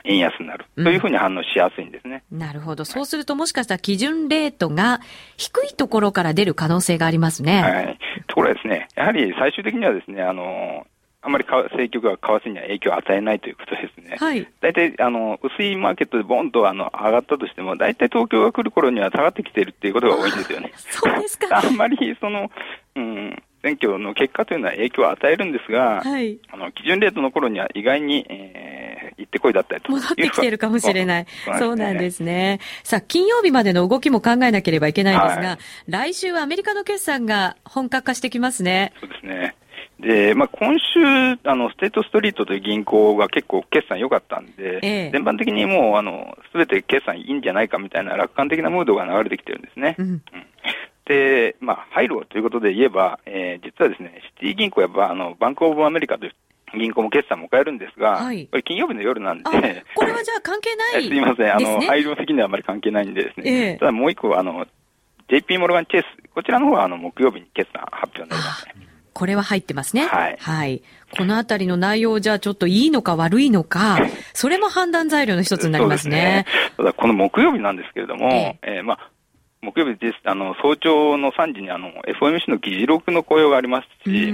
円安になるというふうに反応しやすいんですね。なるほど。そうするともしかしたら基準レートが低いところから出る可能性がありますね。はい。ところがですね、やはり最終的にはですね、あの、あんまりか政局が為替には影響を与えないということですね。はい。大体、あの、薄いマーケットでボンとあの上がったとしても、大体東京が来る頃には下がってきているっていうことが多いんですよね。そうですか。あんまりその、うん、選挙の結果というのは影響を与えるんですが、はい。あの基準レートの頃には意外に、えー行ってこいだったりと戻ってきてるかもしれない。そうそうなんですね。さあ、金曜日までの動きも考えなければいけないんですが、はい来週はアメリカの決算が本格化してきますね。そうですね。で、まあ、今週、あの、ステートストリートという銀行が結構決算良かったんで、ええ全般的にもう、あの、すべて決算いいんじゃないかみたいな楽観的なムードが流れてきてるんですね。うん。で、まあ、廃炉ということで言えば、えー実はですね、シティ銀行やばあのバンクオブアメリカという銀行も決算を迎えるんですが、はいこれ金曜日の夜なんで、あ、これはじゃあ関係ないえすみません、あの、ですね。廃炉的にはあまり関係ないんでですね、ええただもう一個、あの、JP モルガンチェイス、こちらの方はあの木曜日に決算発表になりますね。これは入ってますね。はいこのあたりの内容じゃあちょっといいのか悪いのか、それも判断材料の一つになりますね。そうですね。ただこの木曜日なんですけれども、ええーまあ、木曜日です、あの、早朝の3時にあの、FOMC の議事録の雇用がありますうし、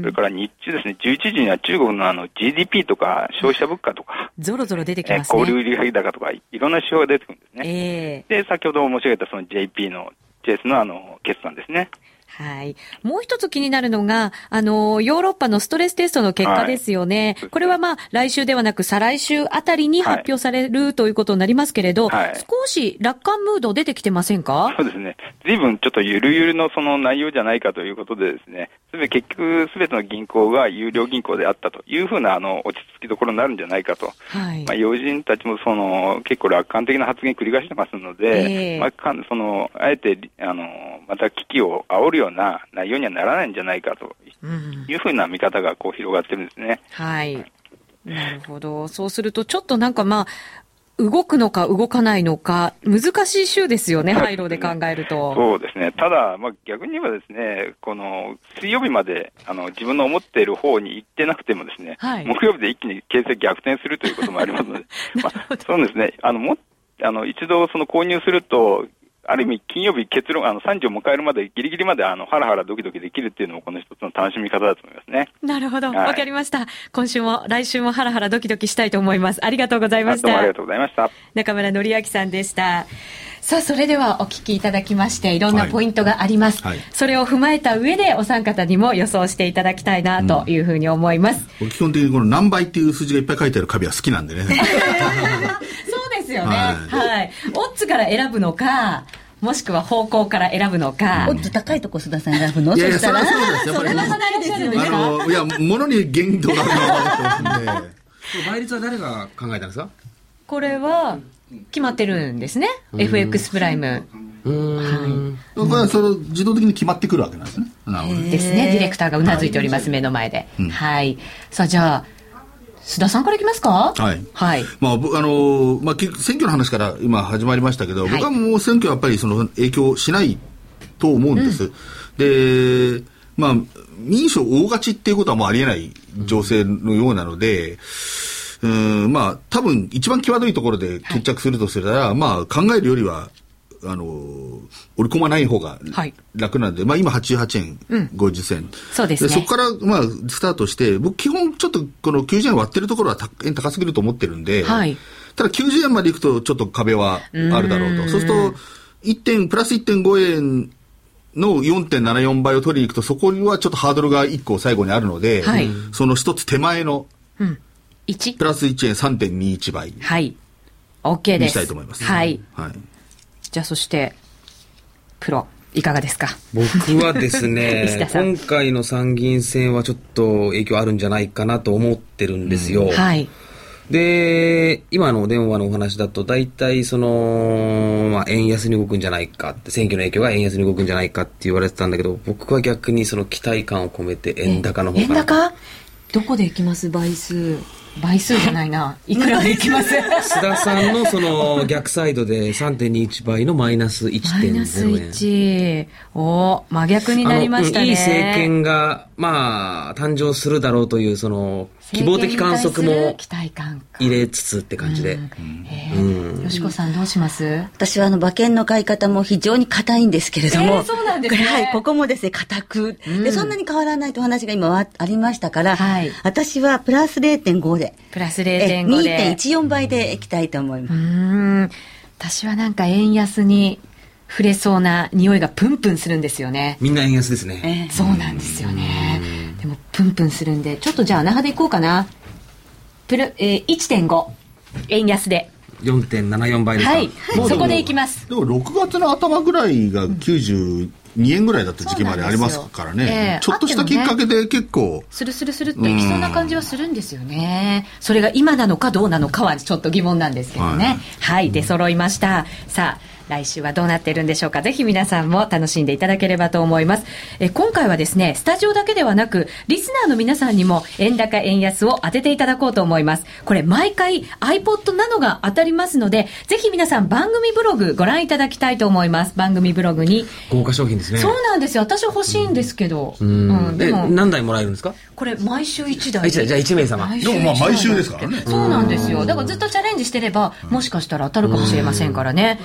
それから日中ですね、11時には中国のあの GDP とか消費者物価とか、ゾロゾロ出てきえますね。ー小売売上高とか、いろんな指標が出てくるんですね。ええで、先ほど申し上げたその JP の、チェイスのあの、決算ですね。はい。もう一つ気になるのが、あの、ヨーロッパのストレステストの結果ですよね。はいこれはまあ、来週ではなく、再来週あたりに発表されるということになりますけれど、はい少し楽観ムード出てきてませんか？そうですね。随分ちょっとゆるゆるのその内容じゃないかということでですね、すべ結局すべての銀行が有料銀行であったというふうなあの落ち着きどころになるんじゃないかと。はいまあ、。要人たちもその結構楽観的な発言繰り返してますので、ええまあ、かんそのあえてあのまた危機を煽るよような内容にはならないんじゃないかというふうな見方がこう広がってるんですね。はい。なるほど。そうすると、ちょっとなんかまあ、動くのか動かないのか、難しい週ですよね、はい廃炉で考えると。そうですね。ただ、まあ、逆に言えばですね、この、水曜日まで、あの、自分の思っている方に行ってなくてもですね、はい木曜日で一気に形勢逆転するということもありますので、まあ、そうですね。あの、も、あの、一度その購入すると、ある意味、金曜日結論、あの、3時を迎えるまで、ギリギリまで、あの、ハラハラドキドキできるっていうのも、この一つの楽しみ方だと思いますね。なるほど。はいわかりました。今週も来週もハラハラドキドキしたいと思います。ありがとうございましたどうもありが。とうございました。中村則明さんでした。さあ、それではお聞きいただきまして、いろんなポイントがあります。はいはいそれを踏まえた上で、お三方にも予想していただきたいな、というふうに思います。僕基本的にこの何倍っていう数字がいっぱい書いてあるカビは好きなんでね。ですよね。は。はいオッズから選ぶのか、もしくは方向から選ぶのか。オッズ高いとこ須田さん選ぶの？いやいや、そしたら？それはそうです。そんな方いらっしゃるんですか？あの、いや、物に限度がある。倍率は誰が考えたんですか？これは、決まってるんですね。FX プライム。うーん。これはその自動的に決まってくるわけなんですね。なるほどね。ですね。ディレクターがうなずいております、目の前で。はい。さあ、じゃあ、須田さんからいきますか？はい。はい。まあ、僕あのまあ、選挙の話から今始まりましたけど、はい。僕はもう選挙はやっぱりその影響しないと思うんです。で、まあ、民主大勝ちっていうことはもうありえない情勢のようなので、うん、まあ、多分一番際どいところで決着するとすれば、まあ、考えるよりは、あの、織り込まない方がはい楽なんで、まあ今88円50銭。そうですねそこから、まあ、スタートして、僕基本ちょっとこの90円割ってるところはた円高すぎると思ってるんで、はいただ90円までいくとちょっと壁はあるだろうと。そうすると、1点、プラス1.5円の4.74倍を取りに行くと、そこにはちょっとハードルが1個最後にあるので、はいその一つ手前の1プラス1円3.21倍はい。OK です。にしたいと思います。はい。はい。じゃあ、そして、プロ、いかがですか？僕はです 石ね今回の参議院選はちょっと影響あるんじゃないかなと思ってるんですよ。はい。で、今のお電話のお話だと、大体その、まあ、円安に動くんじゃないかって、選挙の影響が円安に動くんじゃないかって言われてたんだけど、僕は逆にその期待感を込めて円高の方円かな。高？どこでいきます？倍数。倍数じゃないな。いくらでいきます？須田さんのその逆サイドで3.21倍のマイナスマイナス1.0円。1。お真逆になりましたね。いい政権が、まあ、誕生するだろうという、その、希望的観測も期待感か。入れつつって感じで。えーよしこさんどうします？私はあの馬券の買い方も非常に硬いんですけれども、えーそうなんですねこれはい、ここもですね、硬く、で、そんなに変わらないとお話が今はありましたから、はい私はプラス0.5で、プラスえ0.5で。2.14倍でいきたいと思います。うーん。私はなんか円安に触れそうな匂いがプンプンするんですよね。みんな円安ですね。えそうなんですよね。でも、プンプンするんで、ちょっとじゃあ、那覇でいこうかな。プル、えー、1.5。円安で。4.74倍ですか。はい。そこでいきます。でも6月の頭ぐらいが92円ぐらいだった時期までありますからそうなんですよええね。ちょっとしたきっかけで結構、スルスルスルっといきそうな感じはするんですよね。それが今なのかどうなのかはちょっと疑問なんですけどね。はい、出揃いました。さあ、来週はどうなっているんでしょうか。ぜひ皆さんも楽しんでいただければと思います。え今回はですね、スタジオだけではなく、リスナーの皆さんにも円高円安を当てていただこうと思います。これ毎回 iPod などが当たりますので、ぜひ皆さん番組ブログご覧いただきたいと思います。番組ブログに。豪華商品ですね。そうなんですよ。私は欲しいんですけど。ううん。で、でも、何台もらえるんですか？これ毎週1台あ一台。じゃあ1名様。毎でもまあ毎週ですからね。そうなんですよ。だからずっとチャレンジしてればもしかしたら当たるかもしれませんからね。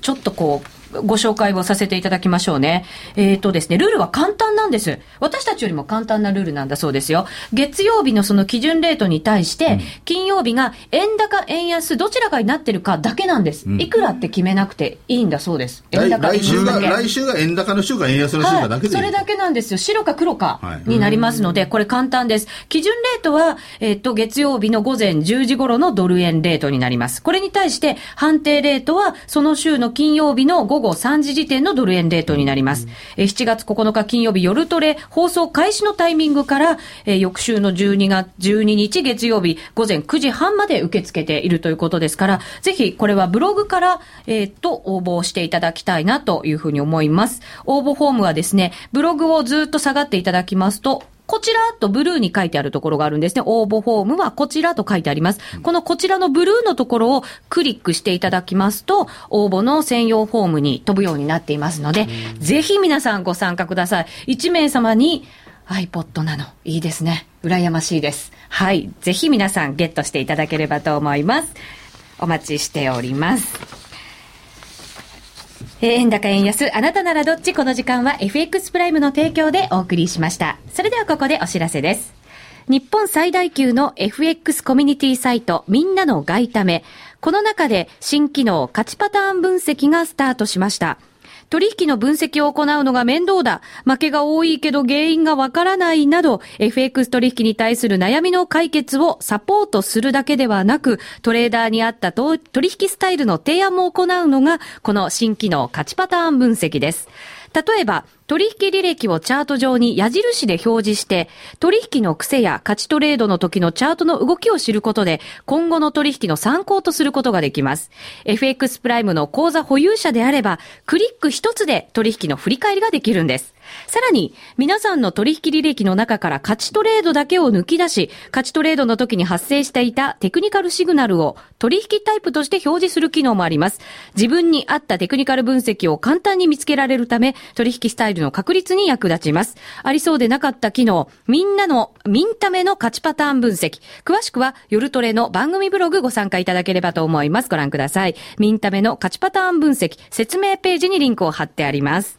ちょっとこうご紹介をさせていただきましょうね。えっ、とですね、ルールは簡単なんです。私たちよりも簡単なルールなんだそうですよ。月曜日のその基準レートに対して、金曜日が円高、円安、どちらかになってるかだけなんです。いくらって決めなくていいんだそうです。円来高、円来週が。来週が円高の週か円安の週かだけでいい。それだけなんですよ。白か黒かはいになりますので、これ簡単です。基準レートは、えっと、月曜日の午前10時頃のドル円レートになります。これに対して、判定レートは、その週の金曜日の午午後3時時点のドル円レートになります。え7月9日金曜日夜トレ放送開始のタイミングから、え翌週の12月、12日月曜日午前9時半まで受け付けているということですから、ぜひこれはブログから、えーっと、応募していただきたいなというふうに思います。応募フォームはですね、ブログをずっと下がっていただきますと、こちらとブルーに書いてあるところがあるんですね。応募フォームはこちらと書いてあります。このこちらのブルーのところをクリックしていただきますと、応募の専用フォームに飛ぶようになっていますので、ぜひ皆さんご参加ください。1名様に iPod なの。いいですね。羨ましいです。はい。ぜひ皆さんゲットしていただければと思います。お待ちしております。円高円安、あなたならどっち？この時間は FX プライムの提供でお送りしました。それではここでお知らせです。日本最大級の FX コミュニティサイトみんなの外為。この中で新機能価値パターン分析がスタートしました。取引の分析を行うのが面倒だ。負けが多いけど原因がわからないなど、FX 取引に対する悩みの解決をサポートするだけではなく、トレーダーに合った取引スタイルの提案も行うのが、この新機能価値パターン分析です。例えば、取引履歴をチャート上に矢印で表示して、取引の癖や勝ちトレードの時のチャートの動きを知ることで、今後の取引の参考とすることができます。FX プライムの口座保有者であれば、クリック一つで取引の振り返りができるんです。さらに、皆さんの取引履歴の中から勝ちトレードだけを抜き出し、勝ちトレードの時に発生していたテクニカルシグナルを取引タイプとして表示する機能もあります。自分に合ったテクニカル分析を簡単に見つけられるため、取引スタイルの確立に役立ちます。ありそうでなかった機能、みんなの、みんための価値パターン分析。詳しくは、夜トレの番組ブログご参加いただければと思います。ご覧ください。ミンタメの価値パターン分析、説明ページにリンクを貼ってあります。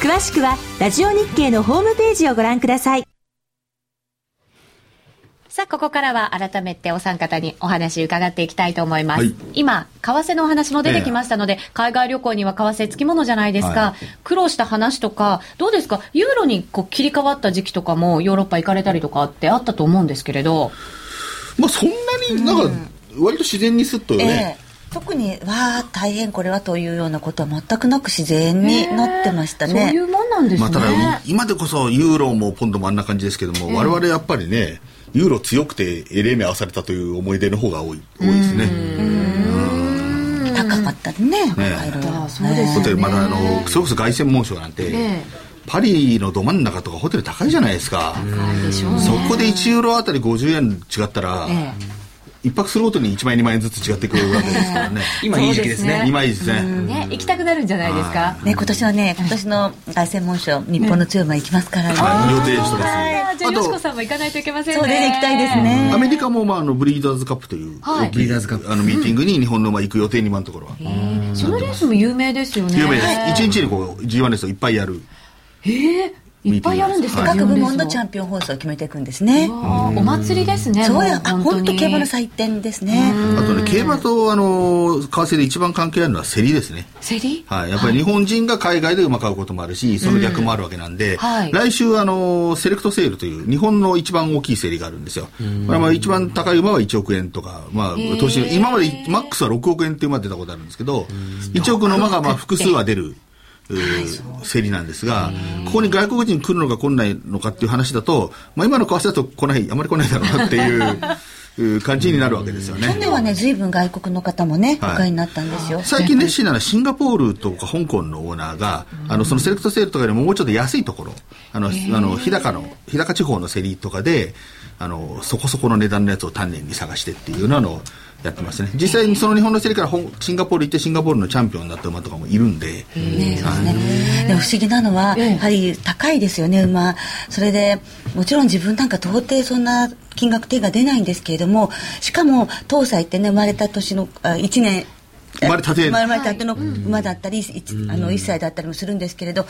詳しくはラジオ日経のホームページをご覧ください。さあ、ここからは改めてお三方にお話伺っていきたいと思います。はい。今、為替のお話も出てきましたので、海外旅行には為替つきものじゃないですか、は苦労した話とか、どうですか？ユーロにこう切り替わった時期とかもヨーロッパ行かれたりとかってあったと思うんですけれど、まあそんなになんか、割と自然にスッとえね、え特にわあ大変これはというようなことは全くなく自然になってましたそういね。うもんなんですね。まあただ、今でこそユーロもポンドもあんな感じですけども、我々やっぱりね、ユーロ強くてえれえ目合わされたという思い出の方が多い多いですね。高かったね。ねホテルまだあのそれこそ凱旋門賞なんて、えパリのど真ん中とかホテル高いじゃないですか、高いでしょうね。そこで1ユーロあたり50円違ったら、え一泊するごとに1万円2万円ずつ違ってくるわけですからね。今いい時期ですね。今いいですね、ね、行きたくなるんじゃないですか。ね、今年はね、今年の凱旋門賞、日本の強い馬行きますからね。はい。予定してます、あじゃあ、よしこさんも行かないといけませんね。そうね、行きたいですね。アメリカもまああのブリーダーズカップというはい。ブリーダーズカップあのミーティングに日本の馬行く予定に今のところは。そのレースも有名ですよね。有名です。一日にこう G1 レースをいっぱいやる。ええいっぱいあるんですか、はい各部門のチャンピオンホースを決めていくんですね。お祭りですねそうや。あも本当に。競馬の祭典ですね。あとね、競馬と、あの、為替で一番関係あるのは競りですね。競り？はい。やっぱり日本人が海外で馬買うこともあるし、その逆もあるわけなんで、はい。来週、あの、セレクトセールという日本の一番大きい競りがあるんですよ。これはまあ一番高い馬は1億円とか、まあ、年、今までマックスは6億円っていう馬出たことあるんですけど、1億の馬がまあ複数は出る。競りなんですが、ここに外国人来るのか来ないのかっていう話だと、まあ、今の為替だと来ない、あまり来ないだろうなっていうう 感じになるわけですよね。去年はね随分外国の方もねおはい。買いになったんですよ。最近熱心なのはシンガポールとか香港のオーナーが、あの、そのセレクトセールとかよりももうちょっと安いところ、あの、あの、日高の、日高地方の競りとかで、あの、そこそこの値段のやつを丹念に探してっていうのをやってますね。実際にその日本の競りから本シンガポール行ってシンガポールのチャンピオンになった馬とかもいるんで、ねそうですね。でも不思議なのは、やはり高いですよね、馬。それで、もちろん自分なんか到底そんな金額手が出ないんですけれども、しかも、東西ってね、生まれた年の、あ1年、生まれたて。生まれたての馬だったり、いつあの1歳だったりもするんですけれど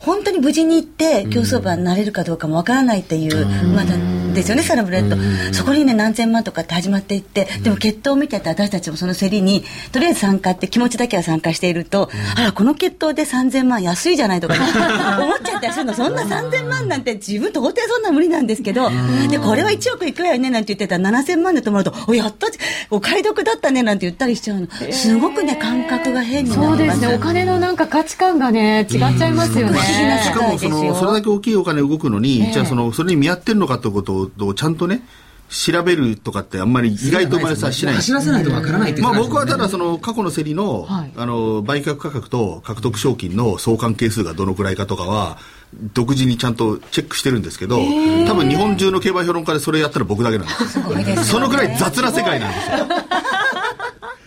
本当に無事に行って競走馬になれるかどうかもわからないっていう馬なんですよねサラブレッド。そこにね何千万とかって始まっていってでも血統を見てて私たちもその競りにとりあえず参加って気持ちだけは参加しているとあらこの血統で3000万安いじゃないとか、ね、思っちゃったりするの。そんな3000万なんて自分到底そんな無理なんですけどでこれは1億いくらよねなんて言ってたら7000万で泊まるとおやったお買い得だったねなんて言ったりしちゃうの。すごくね感覚が変になります。そうですね。お金のなんか価値観がね違っちゃいますよね、不思議な世しかもそのそれだけ大きいお金動くのに、じゃあそのそれに見合ってるのかということをちゃんとね調べるとかってあんまり意外とまでさしない。走らせないとわからないっていうまあ話僕はただその過去の競りの、はい。あの、売却価格と獲得賞金の相関係数がどのくらいかとかは、独自にちゃんとチェックしてるんですけど、多分日本中の競馬評論家でそれやったら僕だけなんですよ。そのくらい雑な世界なんですよ。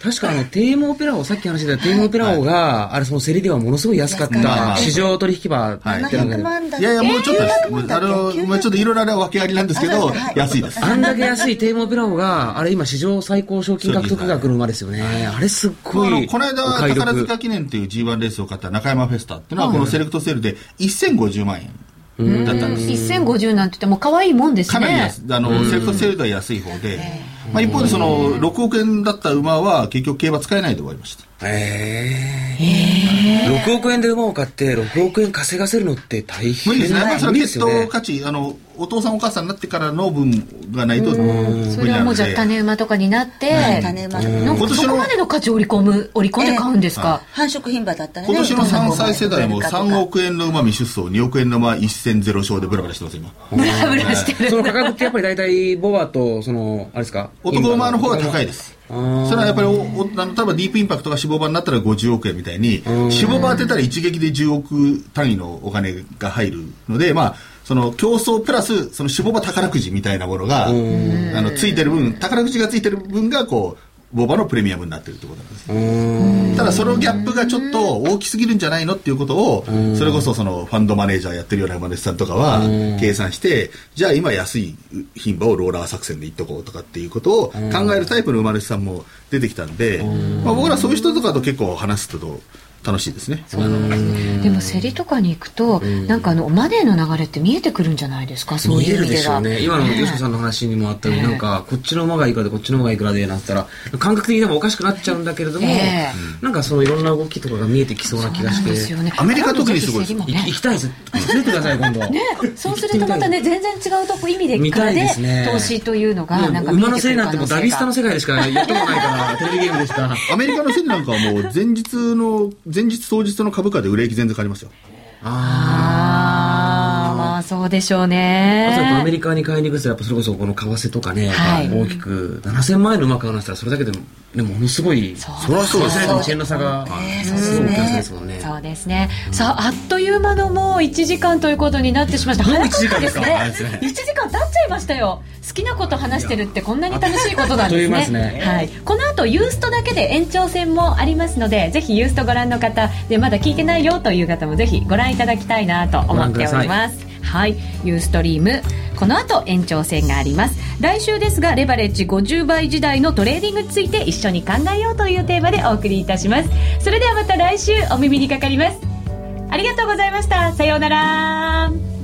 確かあの、テーマオペラ王、さっき話してたテーマオペラ王が、あれその競りではものすごい安かった、市場取引馬ってなんか700ね万だっていやいや、もうちょっとです。900万だあの、まあちょっといろいろあれは訳ありなんですけど安いです。あんだけ安いテーマオペラ王が、あれ今史上最高賞金獲得額の馬ですよね。あれすっごい。この間、宝塚記念っていう G1 レースを買った中山フェスタっていうのは、このセレクトセールで1050万円だったんです。1050なんて言っても可愛いもんですね。かなり安あの、セレクトセールでは安い方で、まあ一方でその、6億円だった馬は結局競馬使えないで終わりました。ええ6億円で馬を買って、6億円稼がせるのって大変無理ですね。やっぱりその無理血統価値、あの、お父さんお母さんになってからの分がないとそれはもうじゃあ。種馬とかになって、種馬なんかそこまでの価値を織り込む織り込んで買うんですか、繁殖牝馬だったらね。今年の3歳世代もどんな3億円の馬未出走、2億円の馬1戦0勝でブラブラしてます、今。ブラブラしてる。その価格ってやっぱり大体、ボバと、その、あれですか？男馬の方が高いです。それはやっぱりおお例えばディープインパクトが脂肪馬になったら50億円みたいに脂肪馬当てたら一撃で10億単位のお金が入るのでまあその競争プラスその脂肪馬宝くじみたいなものがあのついてる分宝くじがついてる分がこうボバのプレミアムになってるってことなんです。ただそのギャップがちょっと大きすぎるんじゃないのっていうことをそれこそそのファンドマネージャーやってるような馬主さんとかは計算してじゃあ今安い牝馬をローラー作戦でいっとこうとかっていうことを考えるタイプの馬主さんも出てきたんでまあ僕らそういう人とかと結構話すと楽しいですね。あのでも競りとかに行くと、なんかあのマネーの流れって見えてくるんじゃないですか？そう見えるいう意味では。でしょうね。今の吉野さんの話にもあったように、なんか、こっちの馬がいくらで、こっちの馬がいくらで、なったら、感覚的にでもおかしくなっちゃうんだけれども、えなんかそのいろんな動きとかが見えてきそうな気がして。ですよね。アメリカ特にすごいね。い行きたいです。連れて。ください、今度。ね、そうするとまたね全然違うとこ意味で見たいからでですね。投資というのがなんか馬のせいなんてもうダビスタのが世界でしかやったことないから、テレビゲームでしか。アメリカの競りなんかはもう前日の前日当日の株価で売れ行き全然変わりますよ。あああそうでしょうあとアメねリカに買いに行くとやっぱそれこそこの為替とかね、はい。大きく7000万円の馬買うなしたらそれだけでも、ね、ものすごいそうそりゃそうです為替との差がすごく大きいですもんねそうですね、さああっという間のもう1時間ということになってしまいました。もう早かったですね。1時間ですか？1時間経っちゃいましたよ。好きなこと話してるってこんなに楽しいことなんですね。はい、この後ユーストだけで延長戦もありますのでぜひユーストご覧の方でまだ聞いてないよという方もぜひご覧いただきたいなと思っておりますはい。ユーストリームこの後延長戦があります。来週ですがレバレッジ50倍時代のトレーディングについて一緒に考えようというテーマでお送りいたします。それではまた来週お耳にかかります。ありがとうございました。さようなら。